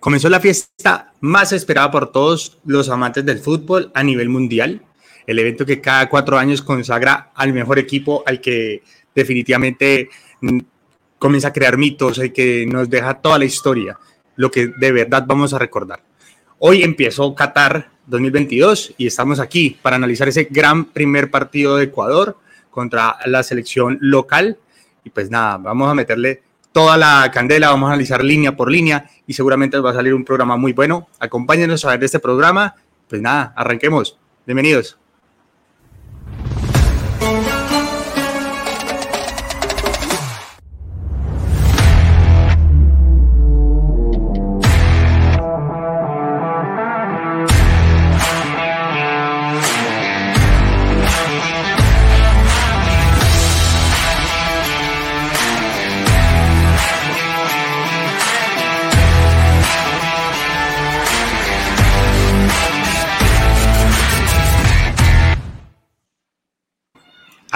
Comenzó la fiesta más esperada por todos los amantes del fútbol a nivel mundial, el evento que cada cuatro años consagra al mejor equipo, al que definitivamente mm, comienza a crear mitos, y que nos deja toda la historia, lo que de verdad vamos a recordar. Hoy empezó Qatar 2022 y estamos aquí para analizar ese gran primer partido de Ecuador contra la selección local. Y pues nada, vamos a meterle toda la candela, vamos a analizar línea por línea y seguramente va a salir un programa muy bueno. Acompáñenos a ver este programa. Pues nada, arranquemos. Bienvenidos.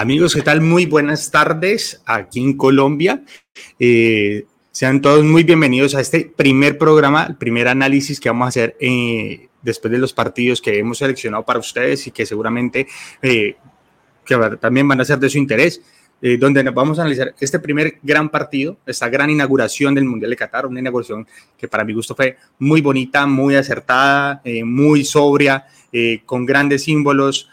Amigos, ¿qué tal? Muy buenas tardes aquí en Colombia. Eh, sean todos muy bienvenidos a este primer programa, el primer análisis que vamos a hacer eh, después de los partidos que hemos seleccionado para ustedes y que seguramente eh, también van a ser de su interés, donde vamos a analizar este primer gran partido, esta gran inauguración del Mundial de Qatar, una inauguración que para mi gusto fue muy bonita, muy acertada, muy sobria, con grandes símbolos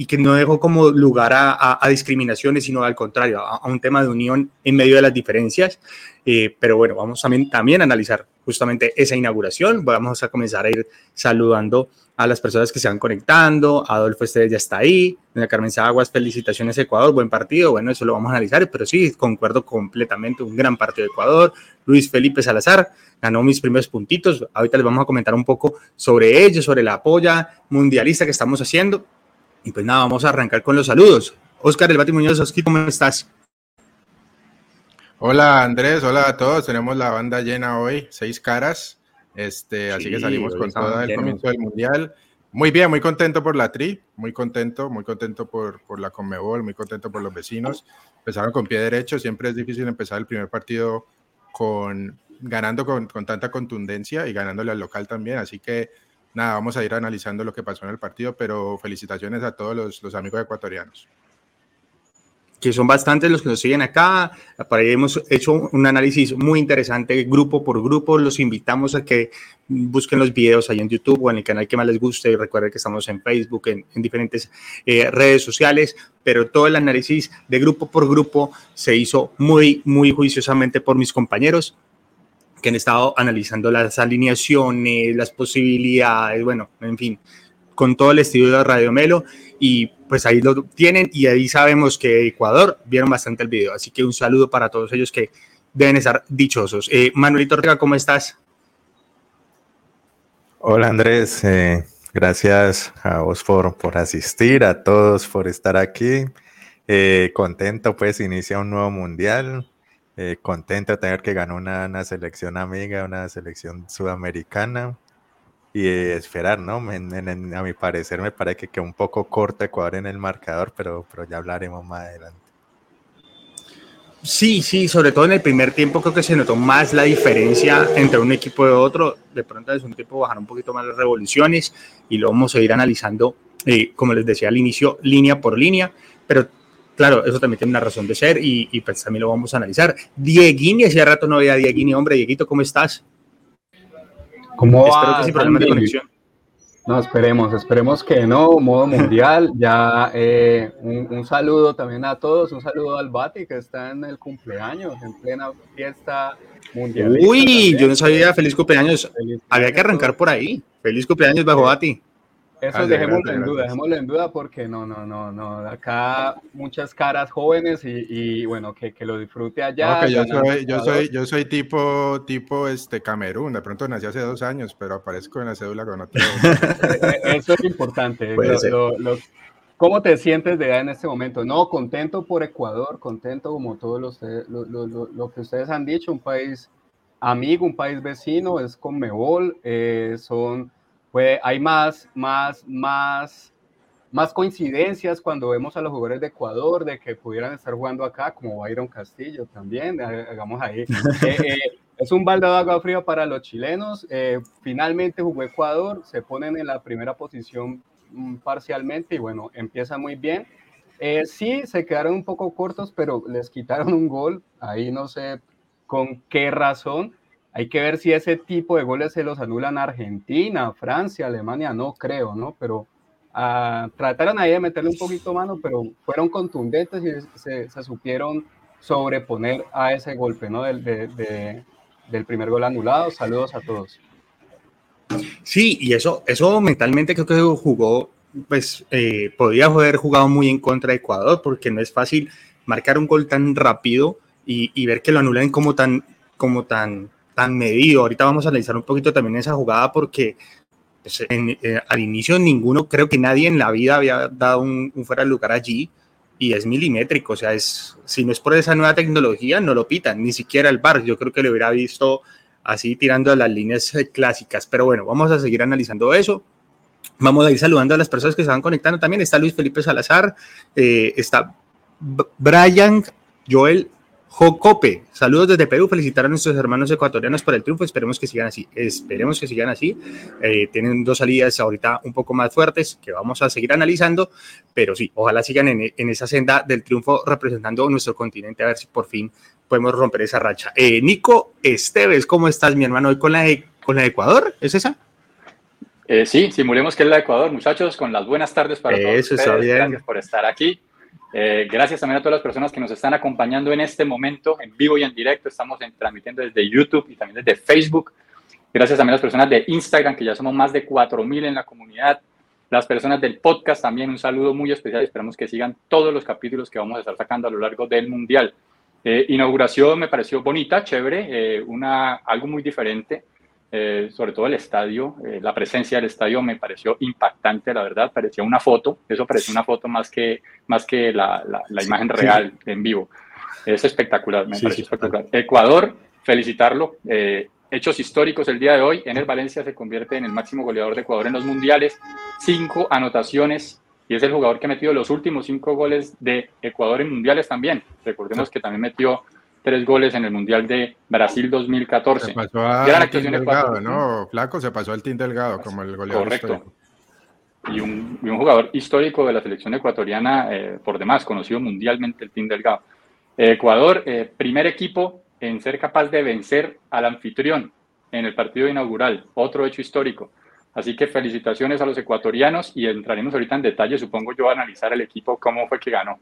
y que no dejó como lugar a, discriminaciones, sino al contrario, a, un tema de unión en medio de las diferencias. Eh, pero bueno, vamos también, también a analizar justamente esa inauguración. Vamos a comenzar a ir saludando a las personas que se van conectando. Adolfo Esteves ya está ahí. Doña Carmen Zaguas, felicitaciones Ecuador, buen partido. Bueno, eso lo vamos a analizar, pero sí, concuerdo completamente, un gran partido de Ecuador. Luis Felipe Salazar ganó mis primeros puntitos. Ahorita les vamos a comentar un poco sobre ello, sobre la apoya mundialista que estamos haciendo. Y pues nada, vamos a arrancar con los saludos. Oscar El Bati Muñoz, ¿cómo estás? Hola Andrés, hola a todos. Tenemos la banda llena hoy, seis caras. Este, así que salimos con todo el comienzo del mundial. Muy bien, muy contento por la tri, muy contento, muy contento por, por la Conmebol, muy contento por los vecinos. Empezaron con pie derecho, siempre es difícil empezar el primer partido con ganando con, con tanta contundencia y ganándole al local también, así que nada, vamos a ir analizando lo que pasó en el partido, pero felicitaciones a todos los, amigos ecuatorianos. Que son bastantes los que nos siguen acá. Para ahí hemos hecho un análisis muy interesante, grupo por grupo. Los invitamos a que busquen los videos ahí en YouTube o en el canal que más les guste. Recuerden que estamos en Facebook, en, diferentes eh, redes sociales, pero todo el análisis de grupo por grupo se hizo muy, muy juiciosamente por mis compañeros que han estado analizando las alineaciones, las posibilidades, bueno, en fin, con todo el estudio de Radio Melo y pues ahí lo tienen y ahí sabemos que Ecuador vieron bastante el video, así que un saludo para todos ellos que deben estar dichosos. Eh, Manuelito Ortega, ¿cómo estás? Hola Andrés, eh, gracias a vos por, por asistir, a todos por estar aquí. Eh, contento, pues inicia un nuevo mundial. Eh, contento de tener que ganar una, selección amiga, una selección sudamericana y esperar, ¿no? a mi parecer me parece que quedó un poco corto Ecuador en el marcador, pero, pero ya hablaremos más adelante. Sí, sí, sobre todo en el primer tiempo creo que se notó más la diferencia entre un equipo y otro. De pronto es un tiempo bajar un poquito más las revoluciones y lo vamos a ir analizando, eh, como les decía al inicio, línea por línea, pero claro, eso también tiene una razón de ser y, pues también lo vamos a analizar. Dieguini, hace rato no veía a Dieguini, hombre, Dieguito, ¿cómo estás? ¿Cómo Espero que sin problema de conexión. No, esperemos, esperemos que no, modo mundial. Ya eh, un, saludo también a todos, un saludo al Bati que está en el cumpleaños, en plena fiesta mundial. Uy, yo no sabía, feliz cumpleaños. Había que arrancar por ahí. Feliz cumpleaños bajo Bati. Eso dejémoslo en duda, dejémoslo en duda porque no, no, no, no. Acá muchas caras jóvenes y, bueno, que, que, lo disfrute allá. yo, soy, yo, soy, yo soy tipo, tipo este Camerún, de pronto nací hace dos años, pero aparezco en la cédula con otro. Eso es importante. ¿Cómo te sientes de edad en este momento? No, contento por Ecuador, contento como todo lo, lo, lo que ustedes han dicho, un país amigo, un país vecino, es con Mebol, eh, son pues hay más, más, más, más coincidencias cuando vemos a los jugadores de Ecuador de que pudieran estar jugando acá, como Byron Castillo también, hagamos ahí. Eh, eh, es un balde de agua fría para los chilenos. Eh, finalmente jugó Ecuador, se ponen en la primera posición mm, parcialmente y bueno, empieza muy bien. Eh, sí, se quedaron un poco cortos, pero les quitaron un gol. Ahí no sé con qué razón. Hay que ver si ese tipo de goles se los anulan Argentina, Francia, Alemania, no creo, ¿no? Pero uh, trataron ahí de meterle un poquito mano, pero fueron contundentes y se, se supieron sobreponer a ese golpe, ¿no? Del, de, del primer gol anulado. Saludos a todos. Sí, y eso, eso mentalmente creo que jugó, pues eh, podía haber jugado muy en contra de Ecuador, porque no es fácil marcar un gol tan rápido y, y ver que lo anulan como tan, como tan, tan medido. Ahorita vamos a analizar un poquito también esa jugada, porque pues, eh, al inicio ninguno, creo que nadie en la vida había dado un, un fuera de lugar allí y es milimétrico, o sea, es, si no es por esa nueva tecnología, no lo pitan, ni siquiera el bar, yo creo que lo hubiera visto así tirando las líneas eh, clásicas, pero bueno, vamos a seguir analizando eso. Vamos a ir saludando a las personas que se van conectando también. Está Luis Felipe Salazar, eh, está Brian Joel Jocope, saludos desde Perú, felicitar a nuestros hermanos ecuatorianos por el triunfo, esperemos que sigan así, esperemos que sigan así, eh, tienen dos salidas ahorita un poco más fuertes que vamos a seguir analizando, pero sí, ojalá sigan en, esa senda del triunfo representando nuestro continente, a ver si por fin podemos romper esa racha. Eh, Nico Esteves, ¿cómo estás mi hermano? ¿Hoy con la de, con la de Ecuador? ¿Es esa? Eh, sí, simulemos que es la de Ecuador, muchachos, con las buenas tardes para todos Eso Está bien. Gracias por estar aquí. Eh, gracias también a todas las personas que nos están acompañando en este momento, en vivo y en directo. Estamos transmitiendo desde YouTube y también desde Facebook. Gracias también a las personas de Instagram, que ya somos más de 4.000 en la comunidad. Las personas del podcast también, un saludo muy especial. Esperamos que sigan todos los capítulos que vamos a estar sacando a lo largo del Mundial. Eh, inauguración me pareció bonita, chévere, eh, una, algo muy diferente. Eh, sobre todo el estadio, eh, la presencia del estadio me pareció impactante, la verdad, parecía una foto, eso parecía una foto más que, más que la, la, imagen real en vivo. Es espectacular, me pareció espectacular. Ecuador, felicitarlo. Eh, hechos históricos el día de hoy. En el Valencia se convierte en el máximo goleador de Ecuador en los mundiales. Cinco anotaciones y es el jugador que ha metido los últimos cinco goles de Ecuador en mundiales también. Recordemos que también metió tres goles en el Mundial de Brasil 2014. Se pasó a Gran Delgado, ¿no? Flaco se pasó al Team Delgado como el goleador. Correcto. Y un, y un, jugador histórico de la selección ecuatoriana, eh, por demás, conocido mundialmente el Team Delgado. Ecuador, eh, primer equipo en ser capaz de vencer al anfitrión en el partido inaugural, otro hecho histórico. Así que felicitaciones a los ecuatorianos y entraremos ahorita en detalle, supongo yo, a analizar el equipo, cómo fue que ganó.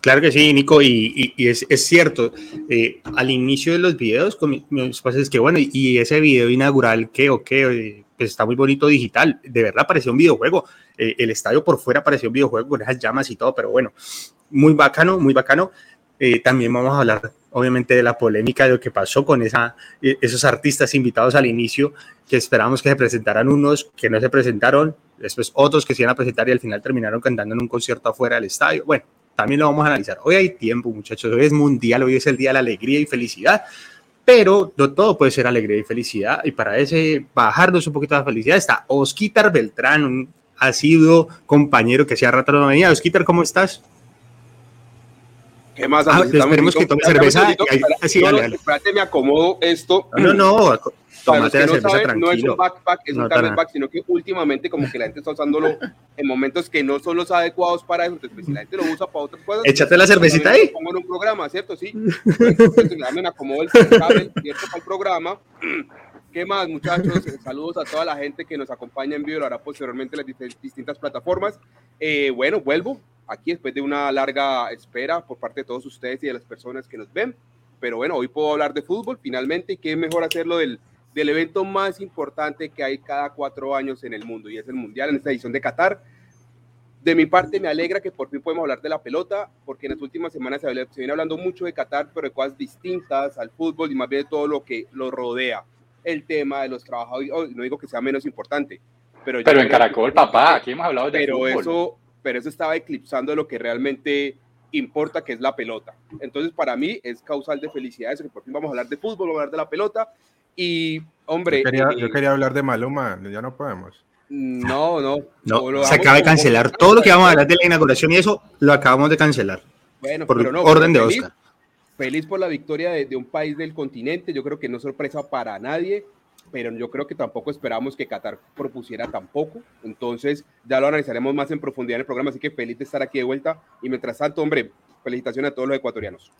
Claro que sí, Nico, y, es, cierto. Eh, al inicio de los videos, con mis es que bueno, y, ese video inaugural, que o qué, pues está muy bonito digital. De verdad parecía un videojuego. Eh, el estadio por fuera parecía un videojuego con esas llamas y todo, pero bueno, muy bacano, muy bacano. Eh, también vamos a hablar, obviamente, de la polémica de lo que pasó con esa, esos artistas invitados al inicio, que esperamos que se presentaran unos que no se presentaron, después otros que se iban a presentar y al final terminaron cantando en un concierto afuera del estadio. Bueno, también lo vamos a analizar. Hoy hay tiempo, muchachos, hoy es mundial, hoy es el día de la alegría y felicidad, pero no todo puede ser alegría y felicidad, y para ese bajarnos un poquito la felicidad está Osquitar Beltrán, un asiduo compañero que hacía rato no venía. Osquitar, ¿cómo estás? ¿Qué más? Ah, esperemos que tome cerveza. Sí, dale, dale. Espérate, me acomodo esto. No, no, Tómate la cerveza no saben, no es un backpack, es un camelback, sino que últimamente como que la gente está usándolo en momentos que no son los adecuados para eso. Entonces, pues, si la gente lo usa para otras cosas... Échate la cervecita ahí. Lo pongo en un programa, ¿cierto? Sí. Entonces, me acomodo el cable, ¿cierto? Para el programa. ¿Qué más, muchachos? Saludos a toda la gente que nos acompaña en vivo, lo hará posteriormente en las distintas plataformas. Eh, bueno, vuelvo aquí después de una larga espera por parte de todos ustedes y de las personas que nos ven. Pero bueno, hoy puedo hablar de fútbol finalmente y qué mejor hacerlo del del evento más importante que hay cada cuatro años en el mundo y es el Mundial en esta edición de Qatar. De mi parte me alegra que por fin podemos hablar de la pelota, porque en las últimas semanas se, viene hablando mucho de Qatar, pero de cosas distintas al fútbol y más bien de todo lo que lo rodea. El tema de los trabajadores, no digo que sea menos importante, pero... Pero en Caracol, papá, aquí hemos hablado de pero fútbol. Eso, pero eso estaba eclipsando lo que realmente importa, que es la pelota. Entonces, para mí es causal de felicidad eso, que por fin vamos a hablar de fútbol, vamos a hablar de la pelota y, hombre. Yo eh, quería, hablar de Maluma, ya no podemos. No, no. no se acaba de cancelar. Todo lo que vamos a hablar de la inauguración y eso lo acabamos de cancelar. Bueno, por orden de Oscar. feliz por la victoria de, un país del continente. Yo creo que no es sorpresa para nadie, pero yo creo que tampoco esperamos que Qatar propusiera tampoco. Entonces, ya lo analizaremos más en profundidad en el programa. Así que feliz de estar aquí de vuelta. Y mientras tanto, hombre, felicitaciones a todos los ecuatorianos.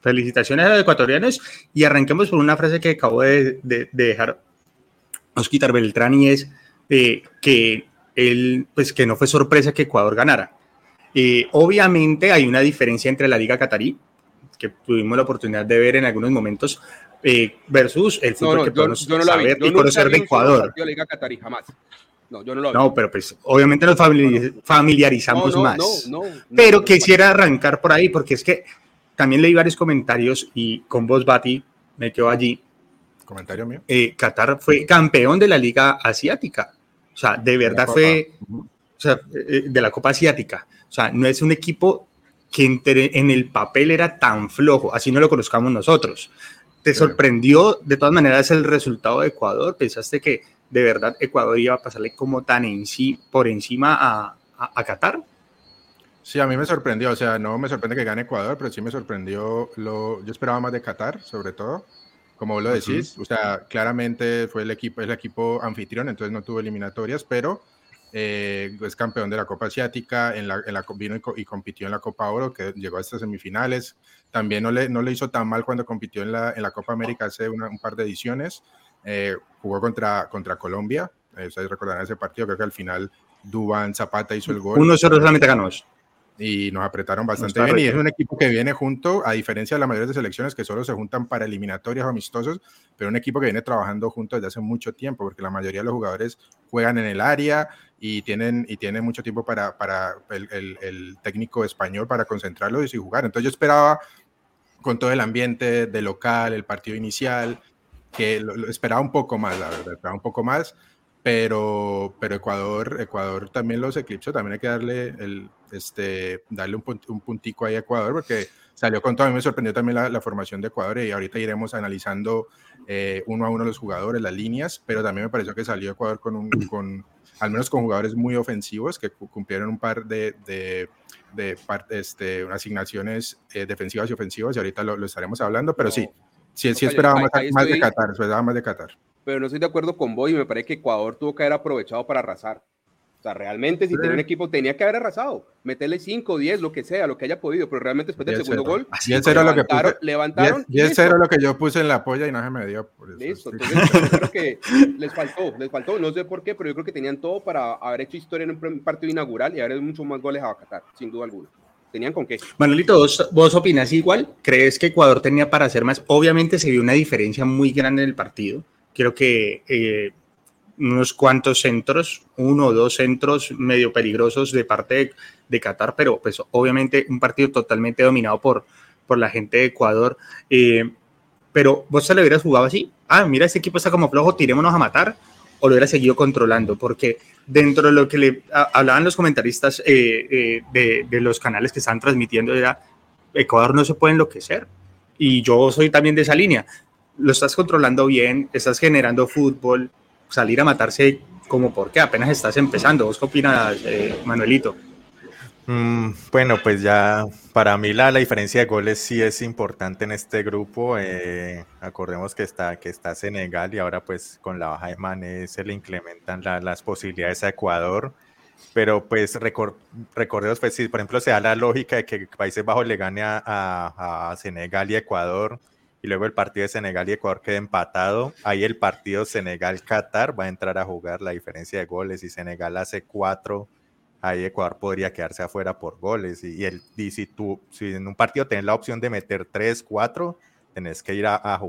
Felicitaciones a los ecuatorianos y arranquemos por una frase que acabo de, dejar Osquitar Beltrán y es eh, que, él, pues, que no fue sorpresa que Ecuador ganara. Eh, obviamente hay una diferencia entre la Liga Catarí, que tuvimos la oportunidad de ver en algunos momentos, eh, versus el fútbol que podemos saber y conocer de Ecuador. Liga Catarí, jamás. No, yo no lo No, pero pues obviamente nos familiarizamos más. pero quisiera arrancar por ahí porque es que también leí varios comentarios y con vos, Bati, me quedo allí. Comentario mío. Eh, Qatar fue campeón de la Liga Asiática. O sea, de verdad fue, o sea, eh, de la Copa Asiática. O sea, no es un equipo que en el papel era tan flojo, así no lo conozcamos nosotros. ¿Te sorprendió de todas maneras el resultado de Ecuador? ¿Pensaste que de verdad Ecuador iba a pasarle como tan en sí, por encima a, a, Qatar? Sí, a mí me sorprendió, o sea, no me sorprende que gane Ecuador, pero sí me sorprendió, lo, yo esperaba más de Qatar, sobre todo, como vos lo decís, o sea, claramente fue el equipo, el equipo anfitrión, entonces no tuvo eliminatorias, pero eh, es campeón de la Copa Asiática, en la, en la vino y, compitió en la Copa Oro, que llegó a estas semifinales. También no le, no le hizo tan mal cuando compitió en la, en la Copa América hace un par de ediciones. Eh, jugó contra, contra Colombia, eh, ustedes recordarán ese partido, creo que al final Dubán Zapata hizo el gol. Uno solo solamente ganó y nos apretaron bastante bien. Y es un equipo que viene junto, a diferencia de la mayoría de selecciones que solo se juntan para eliminatorias o amistosos, pero un equipo que viene trabajando juntos desde hace mucho tiempo, porque la mayoría de los jugadores juegan en el área y tienen, y tienen mucho tiempo para, para el, el, técnico español para concentrarlos y jugar. Entonces yo esperaba, con todo el ambiente de local, el partido inicial, que lo, esperaba un poco más, la verdad, esperaba un poco más pero, pero Ecuador, Ecuador también los eclipsó, también hay que darle, el, este, darle un, un puntico ahí a Ecuador porque salió con todo, a mí me sorprendió también la, la formación de Ecuador y ahorita iremos analizando eh, uno a uno los jugadores, las líneas, pero también me pareció que salió Ecuador con, un, con al menos con jugadores muy ofensivos que cumplieron un par de, de, de este, asignaciones eh, defensivas y ofensivas y ahorita lo, lo estaremos hablando, pero sí, sí, sí esperaba más, más de Qatar, esperaba más de Qatar. Pero no estoy de acuerdo con vos y me parece que Ecuador tuvo que haber aprovechado para arrasar. O sea, realmente si tenía un equipo tenía que haber arrasado, meterle 5, 10, lo que sea, lo que haya podido, pero realmente después del segundo gol, así es lo que puse, levantaron. Y es cero lo que yo puse en la polla y no se me dio. Por eso. Listo, entonces yo creo que les faltó, les faltó, no sé por qué, pero yo creo que tenían todo para haber hecho historia en un partido inaugural y haber hecho muchos más goles a Qatar, sin duda alguna. ¿Tenían con qué? Manolito, ¿vos, ¿vos opinas igual? ¿Crees que Ecuador tenía para hacer más? Obviamente se vio una diferencia muy grande en el partido creo que eh, unos cuantos centros, uno o dos centros medio peligrosos de parte de, Qatar, pero pues obviamente un partido totalmente dominado por, por la gente de Ecuador. Eh, pero vos se lo hubieras jugado así, ah, mira, este equipo está como flojo, tirémonos a matar, o lo hubiera seguido controlando, porque dentro de lo que le hablaban los comentaristas eh, de, de, los canales que están transmitiendo era, Ecuador no se puede enloquecer, y yo soy también de esa línea, lo estás controlando bien, estás generando fútbol, salir a matarse como porque apenas estás empezando. ¿Vos qué opinas, eh, Manuelito? Mm, bueno, pues ya para mí la, la, diferencia de goles sí es importante en este grupo. Eh, acordemos que está, que está Senegal y ahora pues con la baja de Mané se le incrementan las posibilidades a Ecuador. Pero pues recordemos, pues si por ejemplo se da la lógica de que Países Bajos le gane a, a, a Senegal y Ecuador, y luego el partido de Senegal y Ecuador queda empatado. Ahí el partido Senegal-Qatar va a entrar a jugar la diferencia de goles. Y Senegal hace cuatro, ahí Ecuador podría quedarse afuera por goles. Y, el, si tú, si en un partido tienes la opción de meter tres, cuatro, tenés que ir a, a.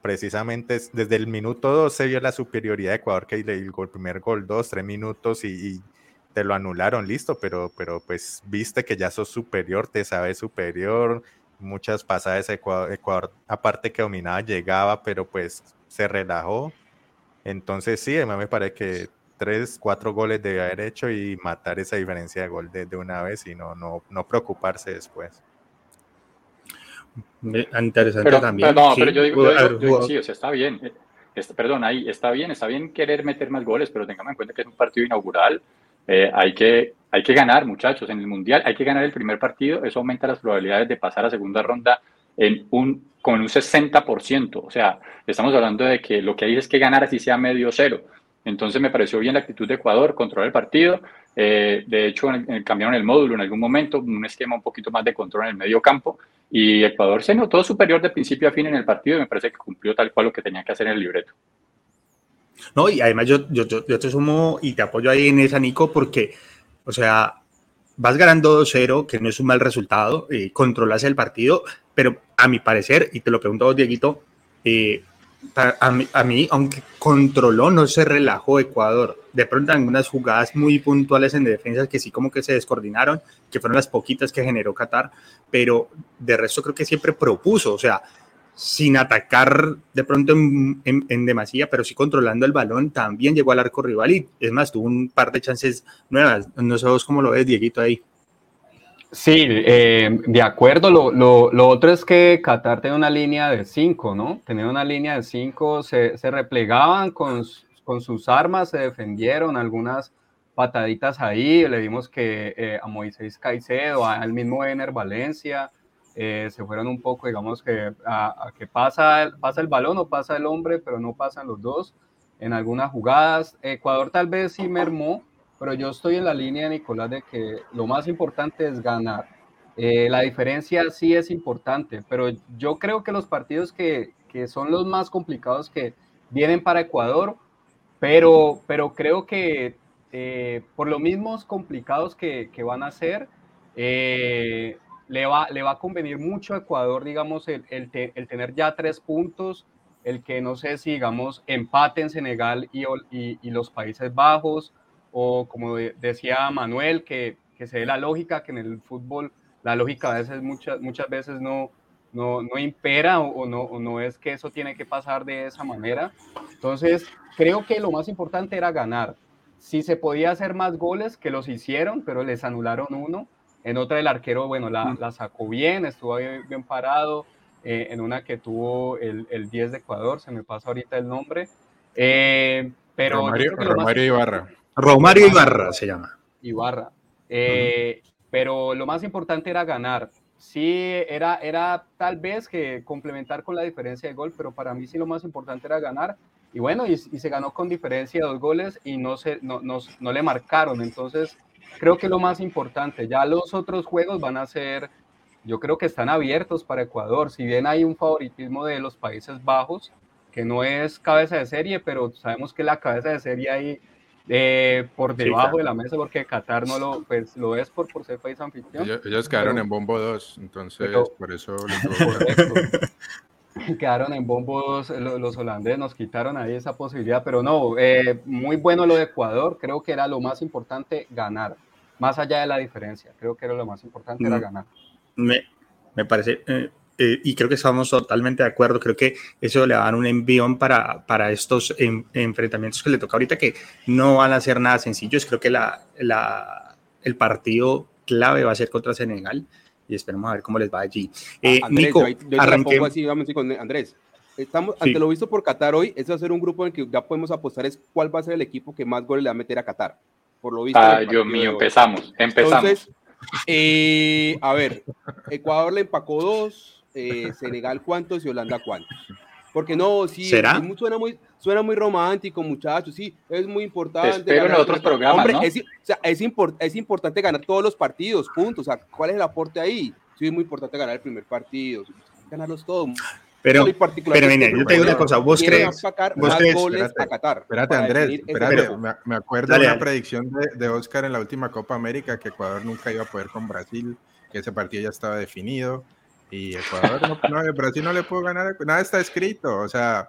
Precisamente desde el minuto dos se vio la superioridad de Ecuador, que el, el primer gol, dos, tres minutos y, y te lo anularon, listo, pero, pero pues viste que ya sos superior, te sabes superior, muchas pasadas Ecuador, Ecuador, aparte que dominaba, llegaba, pero pues se relajó. Entonces sí, a mí me parece que tres, cuatro goles debe haber hecho y matar esa diferencia de gol de, de una vez y no, no, no preocuparse después. Interesante pero, también. no, pero yo digo, yo digo, sí, o sea, está bien. Eh, perdón, ahí está bien, está bien querer meter más goles, pero tengamos en cuenta que es un partido inaugural. Eh, hay que hay que ganar, muchachos, en el Mundial hay que ganar el primer partido, eso aumenta las probabilidades de pasar a segunda ronda en un, con un 60%. O sea, estamos hablando de que lo que hay es que ganar así sea medio cero. Entonces me pareció bien la actitud de Ecuador, controlar el partido. Eh, de hecho, cambiaron el módulo en algún momento, un esquema un poquito más de control en el medio campo. Y Ecuador se notó superior de principio a fin en el partido y me parece que cumplió tal cual lo que tenía que hacer en el libreto. No, y además yo, yo, yo, te sumo y te apoyo ahí en esa, Nico, porque, o sea, vas ganando 2-0, que no es un mal resultado, eh, controlas el partido, pero a mi parecer, y te lo pregunto Dieguito, eh, a, mí, aunque controló, no se relajó Ecuador. De pronto, algunas jugadas muy puntuales en defensas que sí como que se descoordinaron, que fueron las poquitas que generó Qatar, pero de resto creo que siempre propuso, o sea, sin atacar de pronto en, en, demasía, pero sí controlando el balón, también llegó al arco rival y es más, tuvo un par de chances nuevas. No vos cómo lo ves, Dieguito, ahí. Sí, eh, de acuerdo. Lo, lo, lo, otro es que Qatar tenía una línea de cinco, ¿no? Tenía una línea de cinco, se, se replegaban con, con, sus armas, se defendieron algunas pataditas ahí. Le vimos que eh, a Moisés Caicedo, al mismo Ener Valencia, eh, se fueron un poco, digamos, que, a, que pasa, pasa el balón o pasa el hombre, pero no pasan los dos en algunas jugadas. Ecuador tal vez sí mermó pero yo estoy en la línea, Nicolás, de que lo más importante es ganar. Eh, la diferencia sí es importante, pero yo creo que los partidos que, que, son los más complicados que vienen para Ecuador, pero, pero creo que eh, por lo mismos complicados que, que van a ser, eh, le, va, le va a convenir mucho a Ecuador, digamos, el, el, tener ya tres puntos, el que no sé si, digamos, empate en Senegal y, y, los Países Bajos, o como decía Manuel, que, que, se dé la lógica, que en el fútbol la lógica a veces, muchas, muchas veces no, no, no impera o, no, o no es que eso tiene que pasar de esa manera. Entonces, creo que lo más importante era ganar. Si se podía hacer más goles, que los hicieron, pero les anularon uno. En otra el arquero, bueno, la, la sacó bien, estuvo bien, parado. Eh, en una que tuvo el, el, 10 de Ecuador, se me pasa ahorita el nombre. Eh, pero Romario, Romario Ibarra. Romario Ibarra se llama. Ibarra. Eh, pero lo más importante era ganar. Sí, era, era tal vez que complementar con la diferencia de gol, pero para mí sí lo más importante era ganar. Y bueno, y, se ganó con diferencia de dos goles y no, se, no, no, no le marcaron. Entonces, creo que lo más importante, ya los otros juegos van a ser, yo creo que están abiertos para Ecuador. Si bien hay un favoritismo de los Países Bajos, que no es cabeza de serie, pero sabemos que la cabeza de serie ahí eh, por debajo de la mesa porque Qatar no lo, pues, lo es por, por ser país anfitrión. Ellos, quedaron en bombo 2, entonces por eso quedaron en bombo 2 los, holandeses, nos quitaron ahí esa posibilidad, pero no, eh, muy bueno lo de Ecuador, creo que era lo más importante ganar, más allá de la diferencia, creo que era lo más importante era ganar. Me, me parece, eh, eh, y creo que estamos totalmente de acuerdo, creo que eso le va a dar un envión para, para estos enfrentamientos que le toca ahorita, que no van a ser nada sencillos, creo que la, la, el partido clave va a ser contra Senegal y esperemos a ver cómo les va allí. Eh, Andrés, Nico, yo, así, vamos con Andrés. Estamos, ante lo visto por Qatar hoy, ese va a ser un grupo en el que ya podemos apostar es cuál va a ser el equipo que más goles le va a meter a Qatar. Por lo visto. Ay, Dios mío, empezamos, empezamos. Entonces, eh, a ver, Ecuador le empacó dos, eh, Senegal cuántos y Holanda cuántos. Porque no, sí, ¿Será? suena, muy, suena muy romántico, muchachos, sí, es muy importante. Pero en otros programas, Hombre, es, o sea, es, es, importante ganar todos los partidos, puntos. O sea, ¿cuál es el aporte ahí? Sí, es muy importante ganar el primer partido, ganarlos todos. Pero, pero mire, yo te digo una cosa, vos crees, vos crees, goles espérate, a Qatar. Espérate, Andrés, espérate, me, acuerdo de la predicción de, de Oscar en la última Copa América que Ecuador nunca iba a poder con Brasil, que ese partido ya estaba definido y Ecuador, no, no, Brasil no le puedo ganar, nada está escrito, o sea,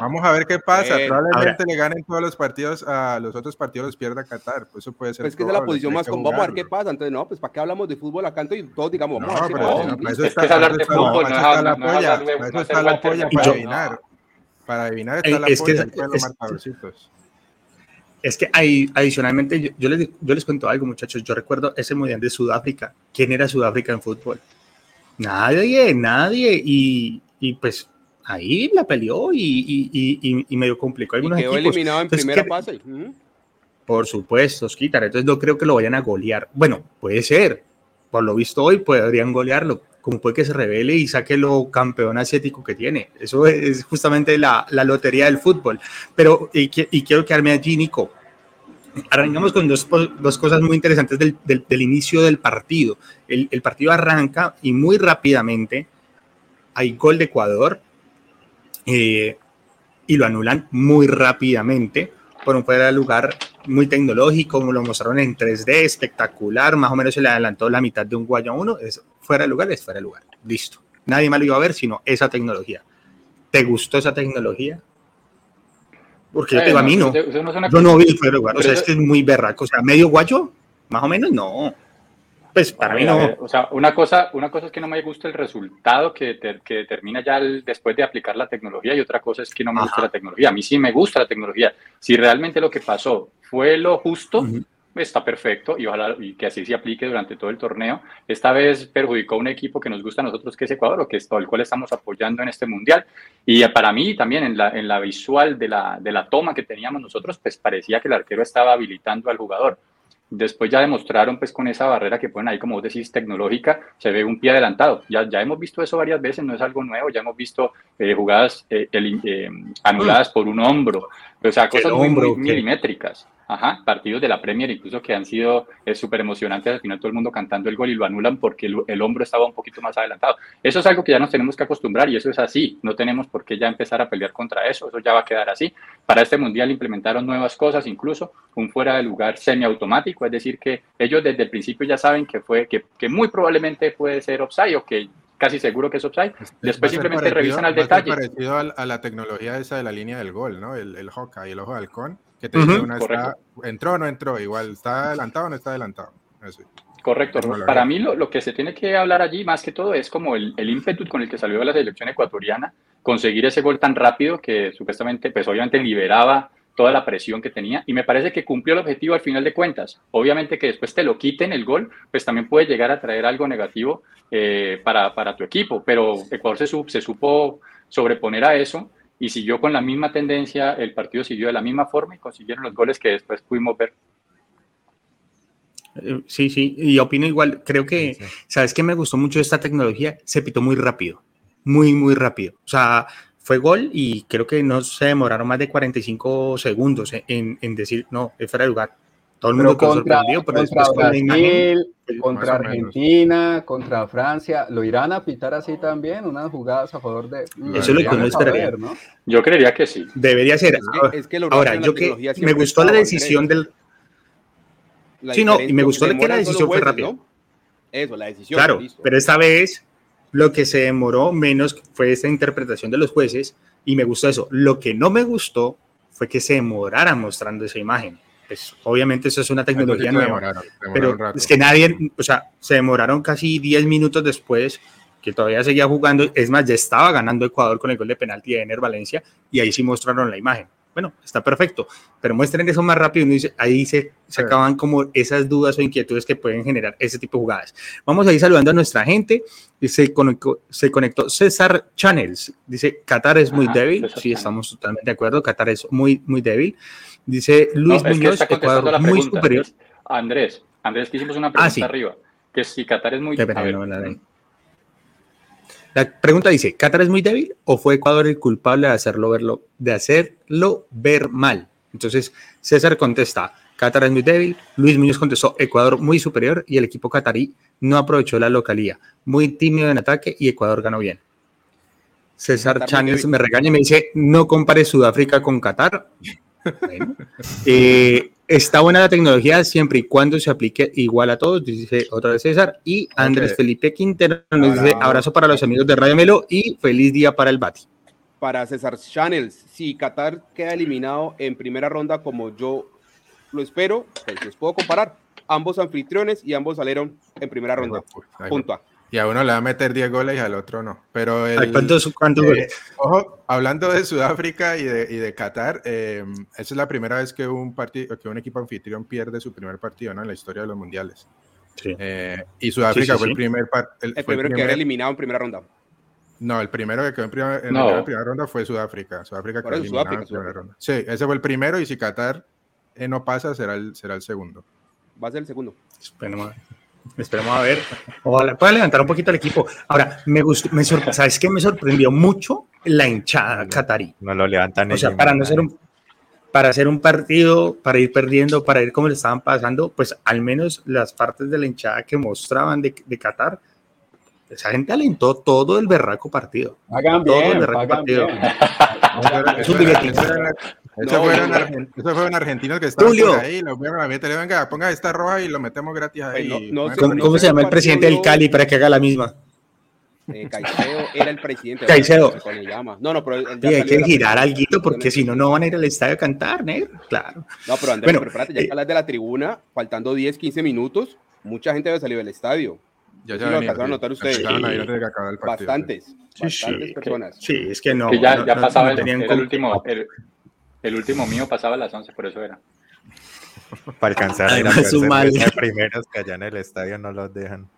vamos a ver qué pasa, probablemente le ganen todos los partidos, a los otros partidos los pierda Qatar, pues eso puede ser. Pues es que es la posición más con, vamos a ver qué pasa, entonces no, pues para qué hablamos de fútbol acá y todos digamos, vamos a ver qué pasa. eso está, hablar de fútbol, no está la polla, eso está la polla para adivinar, para adivinar está la polla, los marcadorcitos. Es que hay, adicionalmente, yo, yo, les, yo les cuento algo, muchachos. Yo recuerdo ese mundial de Sudáfrica. ¿Quién era Sudáfrica en fútbol? Nadie, nadie. Y, y pues ahí la peleó y, y, medio complicó. Algunos y quedó eliminado en primera fase. Por supuesto, Skitar. Entonces no creo que lo vayan a golear. Bueno, puede ser. Por lo visto hoy podrían golearlo. Como puede que se revele y saque lo campeón asiático que tiene. Eso es justamente la, la lotería del fútbol. Pero, y, y, quiero quedarme allí, Nico. Arrancamos con dos, dos cosas muy interesantes del, del, del inicio del partido. El, el, partido arranca y muy rápidamente hay gol de Ecuador eh, y lo anulan muy rápidamente por un fuera de lugar muy tecnológico, como lo mostraron en 3D, espectacular, más o menos se le adelantó la mitad de un guayo a uno, es fuera de lugar, es fuera de lugar, listo. Nadie más lo iba a ver sino esa tecnología. ¿Te gustó esa tecnología? Porque yo te digo, a mí no. Yo no vi el fuera de lugar, o sea, es que es muy berraco, o sea, medio guayo, más o menos, no. Pues para mí no. o sea, una cosa, una cosa es que no me gusta el resultado que, que determina ya después de aplicar la tecnología y otra cosa es que no me gusta la tecnología. A mí sí me gusta la tecnología. Si realmente lo que pasó fue lo justo, está perfecto y ojalá y que así se aplique durante todo el torneo. Esta vez perjudicó a un equipo que nos gusta a nosotros, que es Ecuador, o que es todo el cual estamos apoyando en este mundial. Y para mí también en la, en la visual de la, de la toma que teníamos nosotros, pues parecía que el arquero estaba habilitando al jugador Después ya demostraron pues con esa barrera que ponen ahí, como vos decís, tecnológica, se ve un pie adelantado. Ya, ya hemos visto eso varias veces, no es algo nuevo, ya hemos visto eh, jugadas eh, eh, anuladas por un hombro, o sea, cosas muy, muy milimétricas. Ajá, partidos de la Premier incluso que han sido súper emocionantes, al final todo el mundo cantando el gol y lo anulan porque el, hombro estaba un poquito más adelantado. Eso es algo que ya nos tenemos que acostumbrar y eso es así, no tenemos por qué ya empezar a pelear contra eso, eso ya va a quedar así. Para este mundial implementaron nuevas cosas, incluso un fuera de lugar semiautomático, es decir, que ellos desde el principio ya saben que, fue, que, que muy probablemente puede ser offside o que casi seguro que es offside. Este, Después simplemente revisan al detalle. parecido a, la tecnología esa de la línea del gol, ¿no? El, el y el ojo de halcón que te dice una está, entró o no entró, igual está adelantado o no está adelantado. Correcto. Para mí lo, lo, que se tiene que hablar allí más que todo es como el, el ímpetu con el que salió de la selección ecuatoriana, conseguir ese gol tan rápido que supuestamente, pues obviamente liberaba toda la presión que tenía. Y me parece que cumplió el objetivo al final de cuentas. Obviamente que después te lo quiten el gol, pues también puede llegar a traer algo negativo eh, para, para, tu equipo, pero Ecuador se, se supo sobreponer a eso y siguió con la misma tendencia, el partido siguió de la misma forma y consiguieron los goles que después pudimos ver. Eh, sí, sí, y opino igual, creo que, ¿sabes qué me gustó mucho esta tecnología? Se pitó muy rápido, muy, muy rápido. O sea, fue gol y creo que no se demoraron más de 45 segundos en, en decir, no, es fuera de lugar. Todo el mundo quedó sorprendido, pero contra Brasil, contra Argentina, contra Francia, ¿lo irán a pitar así también? Unas jugadas a favor de... Eso es lo que uno esperaría. ¿no? Yo creería que sí. Debería ser. Es que, ahora, yo que me gustó la decisión del... sí, no, y me gustó que la decisión fue rápida. Eso, la decisión. Claro, pero esta vez lo que se demoró menos fue esta interpretación de los jueces y me gustó eso. Lo que no me gustó fue que se demoraran mostrando esa imagen pues obviamente eso es una tecnología nueva, pero es que nadie, o sea, se demoraron casi 10 minutos después que todavía seguía jugando, es más, ya estaba ganando Ecuador con el gol de penalti de Ener Valencia y ahí sí mostraron la imagen. Bueno, está perfecto, pero muestren eso más rápido y ahí se, se acaban como esas dudas o inquietudes que pueden generar ese tipo de jugadas. Vamos a ir saludando a nuestra gente. Se conectó, se conectó César Channels. Dice, Qatar es muy débil. sí, estamos totalmente de acuerdo. Qatar es muy, muy débil. Dice Luis Muñoz, Ecuador muy superior. Andrés, Andrés, que hicimos una ah, pregunta arriba, que si Qatar es muy débil. la, pregunta dice, ¿Qatar es muy débil o fue Ecuador el culpable de hacerlo, verlo, de hacerlo ver mal? Entonces, César contesta, Qatar es muy débil, Luis Muñoz contestó, Ecuador muy superior y el equipo qatarí no aprovechó la localía, muy tímido en ataque y Ecuador ganó bien. César Cháñez me regaña y me dice, no compare Sudáfrica con Qatar. Eh, está buena la tecnología siempre y cuando se aplique igual a todos, dice otra vez César. Y Andrés Felipe Quintero nos dice abrazo para los amigos de Radio Melo y feliz día para el Bati. Para César Channels, si Qatar queda eliminado en primera ronda como yo lo espero, pues les puedo comparar. Ambos anfitriones y ambos salieron en primera ronda. Punto A. Y a uno le va a meter 10 goles y al otro no. Pero ¿Cuántos, cuántos eh, goles? Ojo, hablando de Sudáfrica y de, y de Qatar, eh, esa es la primera vez que un, partido, que un equipo anfitrión pierde su primer partido ¿no? en la historia de los mundiales. Sí. Eh, y Sudáfrica fue el primer el, el primero que quedó eliminado en primera ronda. No, el primero que quedó en, primera, en la primera ronda fue Sudáfrica. Sudáfrica quedó eliminado en primera ronda. Sí, ese fue el primero y si Qatar eh, no pasa, será el, será el segundo. Va a ser el segundo. Esperemos, esperemos a ver. Ojalá pueda levantar un poquito el equipo. Ahora, me gustó, me ¿sabes qué? Me sorprendió mucho la hinchada catarí. No lo levantan. O sea, para no ser un, para hacer un partido, para ir perdiendo, para ir como le estaban pasando, pues al menos las partes de la hinchada que mostraban de, de Qatar, esa gente alentó todo el berraco partido. Hagan todo bien, el berraco partido. Eso, fueron argentinos que estaban por ahí, los vieron a meter, venga, ponga esta roja y lo metemos gratis ahí. ¿Cómo, se llama el presidente del Cali para que haga la misma? Eh, Caicedo era el presidente. Caicedo. No, no, pero y hay que girar algo porque si no, no van a ir al estadio a cantar, ¿no? Claro. No, pero Andrés, bueno, pero espérate, ya eh, que hablas de la tribuna, faltando 10, 15 minutos, mucha gente debe salir del estadio. Ya, ya lo alcanzaron a notar ustedes. Sí, bastantes, sí, bastantes personas. Sí, es que no. Que ya, ya pasaba el, el, último, el, el, último mío pasaba a las 11, por eso era. Para alcanzar a ir a primeros que allá en el estadio no los dejan.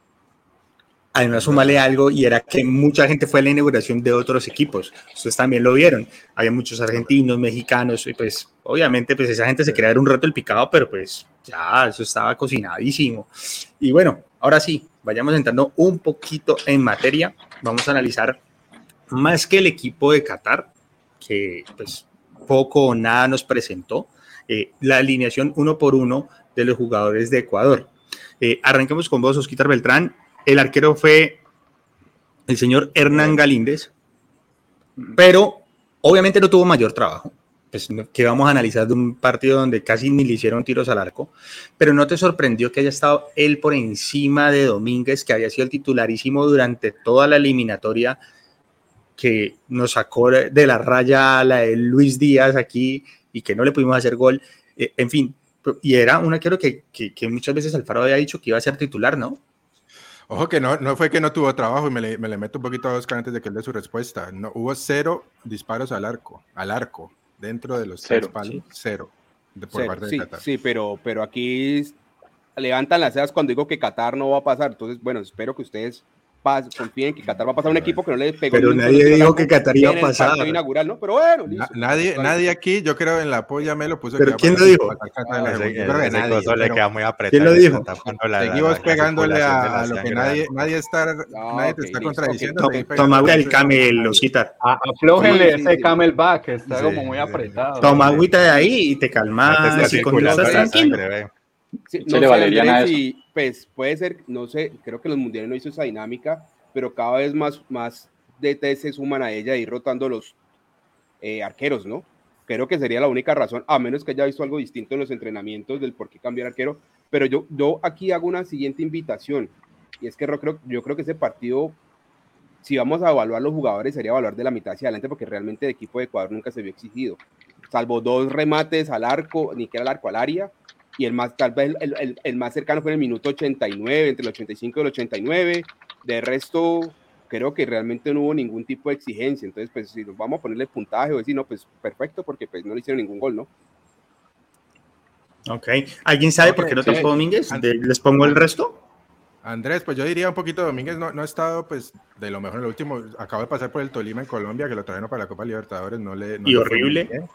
Además, sumale algo y era que mucha gente fue a la inauguración de otros equipos. Ustedes también lo vieron. Había muchos argentinos, mexicanos, y pues obviamente pues esa gente se quería dar un rato el picado, pero pues ya eso estaba cocinadísimo. Y bueno, ahora sí, vayamos entrando un poquito en materia. Vamos a analizar más que el equipo de Qatar, que pues poco o nada nos presentó, eh, la alineación uno por uno de los jugadores de Ecuador. Eh, arranquemos con vos, Osquitar Beltrán el arquero fue el señor Hernán Galíndez, pero obviamente no tuvo mayor trabajo. Pues, que vamos a analizar de un partido donde casi ni le hicieron tiros al arco, pero no te sorprendió que haya estado él por encima de Domínguez, que había sido el titularísimo durante toda la eliminatoria que nos sacó de la raya la de Luis Díaz aquí y que no le pudimos hacer gol. Eh, en fin, y era un arquero que, que muchas veces Alfaro había dicho que iba a ser titular, ¿no? Ojo que no, no fue que no tuvo trabajo y me le, me le meto un poquito a Oscar antes de que él dé su respuesta. No, hubo cero disparos al arco, al arco, dentro de los cero, tres palos, cero, de, por parte de sí, Qatar. Sí, pero, pero aquí levantan las cejas cuando digo que Qatar no va a pasar. Entonces, bueno, espero que ustedes confíen que Qatar va a pasar un equipo que no le pegó. Pero nadie dijo que Qatar iba a pasar. Inaugural, ¿no? Pero bueno, nadie, nadie aquí, yo creo en la apoya me lo puso. ¿Pero quién lo dijo? ¿Quién lo dijo? Seguimos pegándole a, lo que nadie, nadie está, nadie te está contradiciendo. Toma el camel, Osita. Aflójenle ese camelback, que está como muy apretado. Toma agüita de ahí y te calmas. Estás tranquilo. Sí, no le valería si, pues puede ser, no sé, creo que los mundiales no hizo esa dinámica, pero cada vez más, más DT se suman a ella y rotando los eh, arqueros, ¿no? Creo que sería la única razón, a menos que haya visto algo distinto en los entrenamientos del por qué cambiar arquero. Pero yo, yo aquí hago una siguiente invitación, y es que yo creo, yo creo que ese partido, si vamos a evaluar los jugadores, sería evaluar de la mitad hacia adelante, porque realmente el equipo de Ecuador nunca se vio exigido, salvo dos remates al arco, ni que al arco al área, y el más, tal vez el, el, más cercano fue en el minuto 89, entre el 85 y el 89. De resto, creo que realmente no hubo ningún tipo de exigencia. Entonces, pues si nos vamos a ponerle puntaje o decir, no, pues perfecto, porque pues no le hicieron ningún gol, ¿no? Ok. ¿Alguien sabe por qué no tocó Domínguez? ¿Les pongo el resto? Andrés, pues yo diría un poquito, Domínguez no, no ha estado pues de lo mejor en el último, acabo de pasar por el Tolima en Colombia, que lo trajeron para la Copa Libertadores, no le... y horrible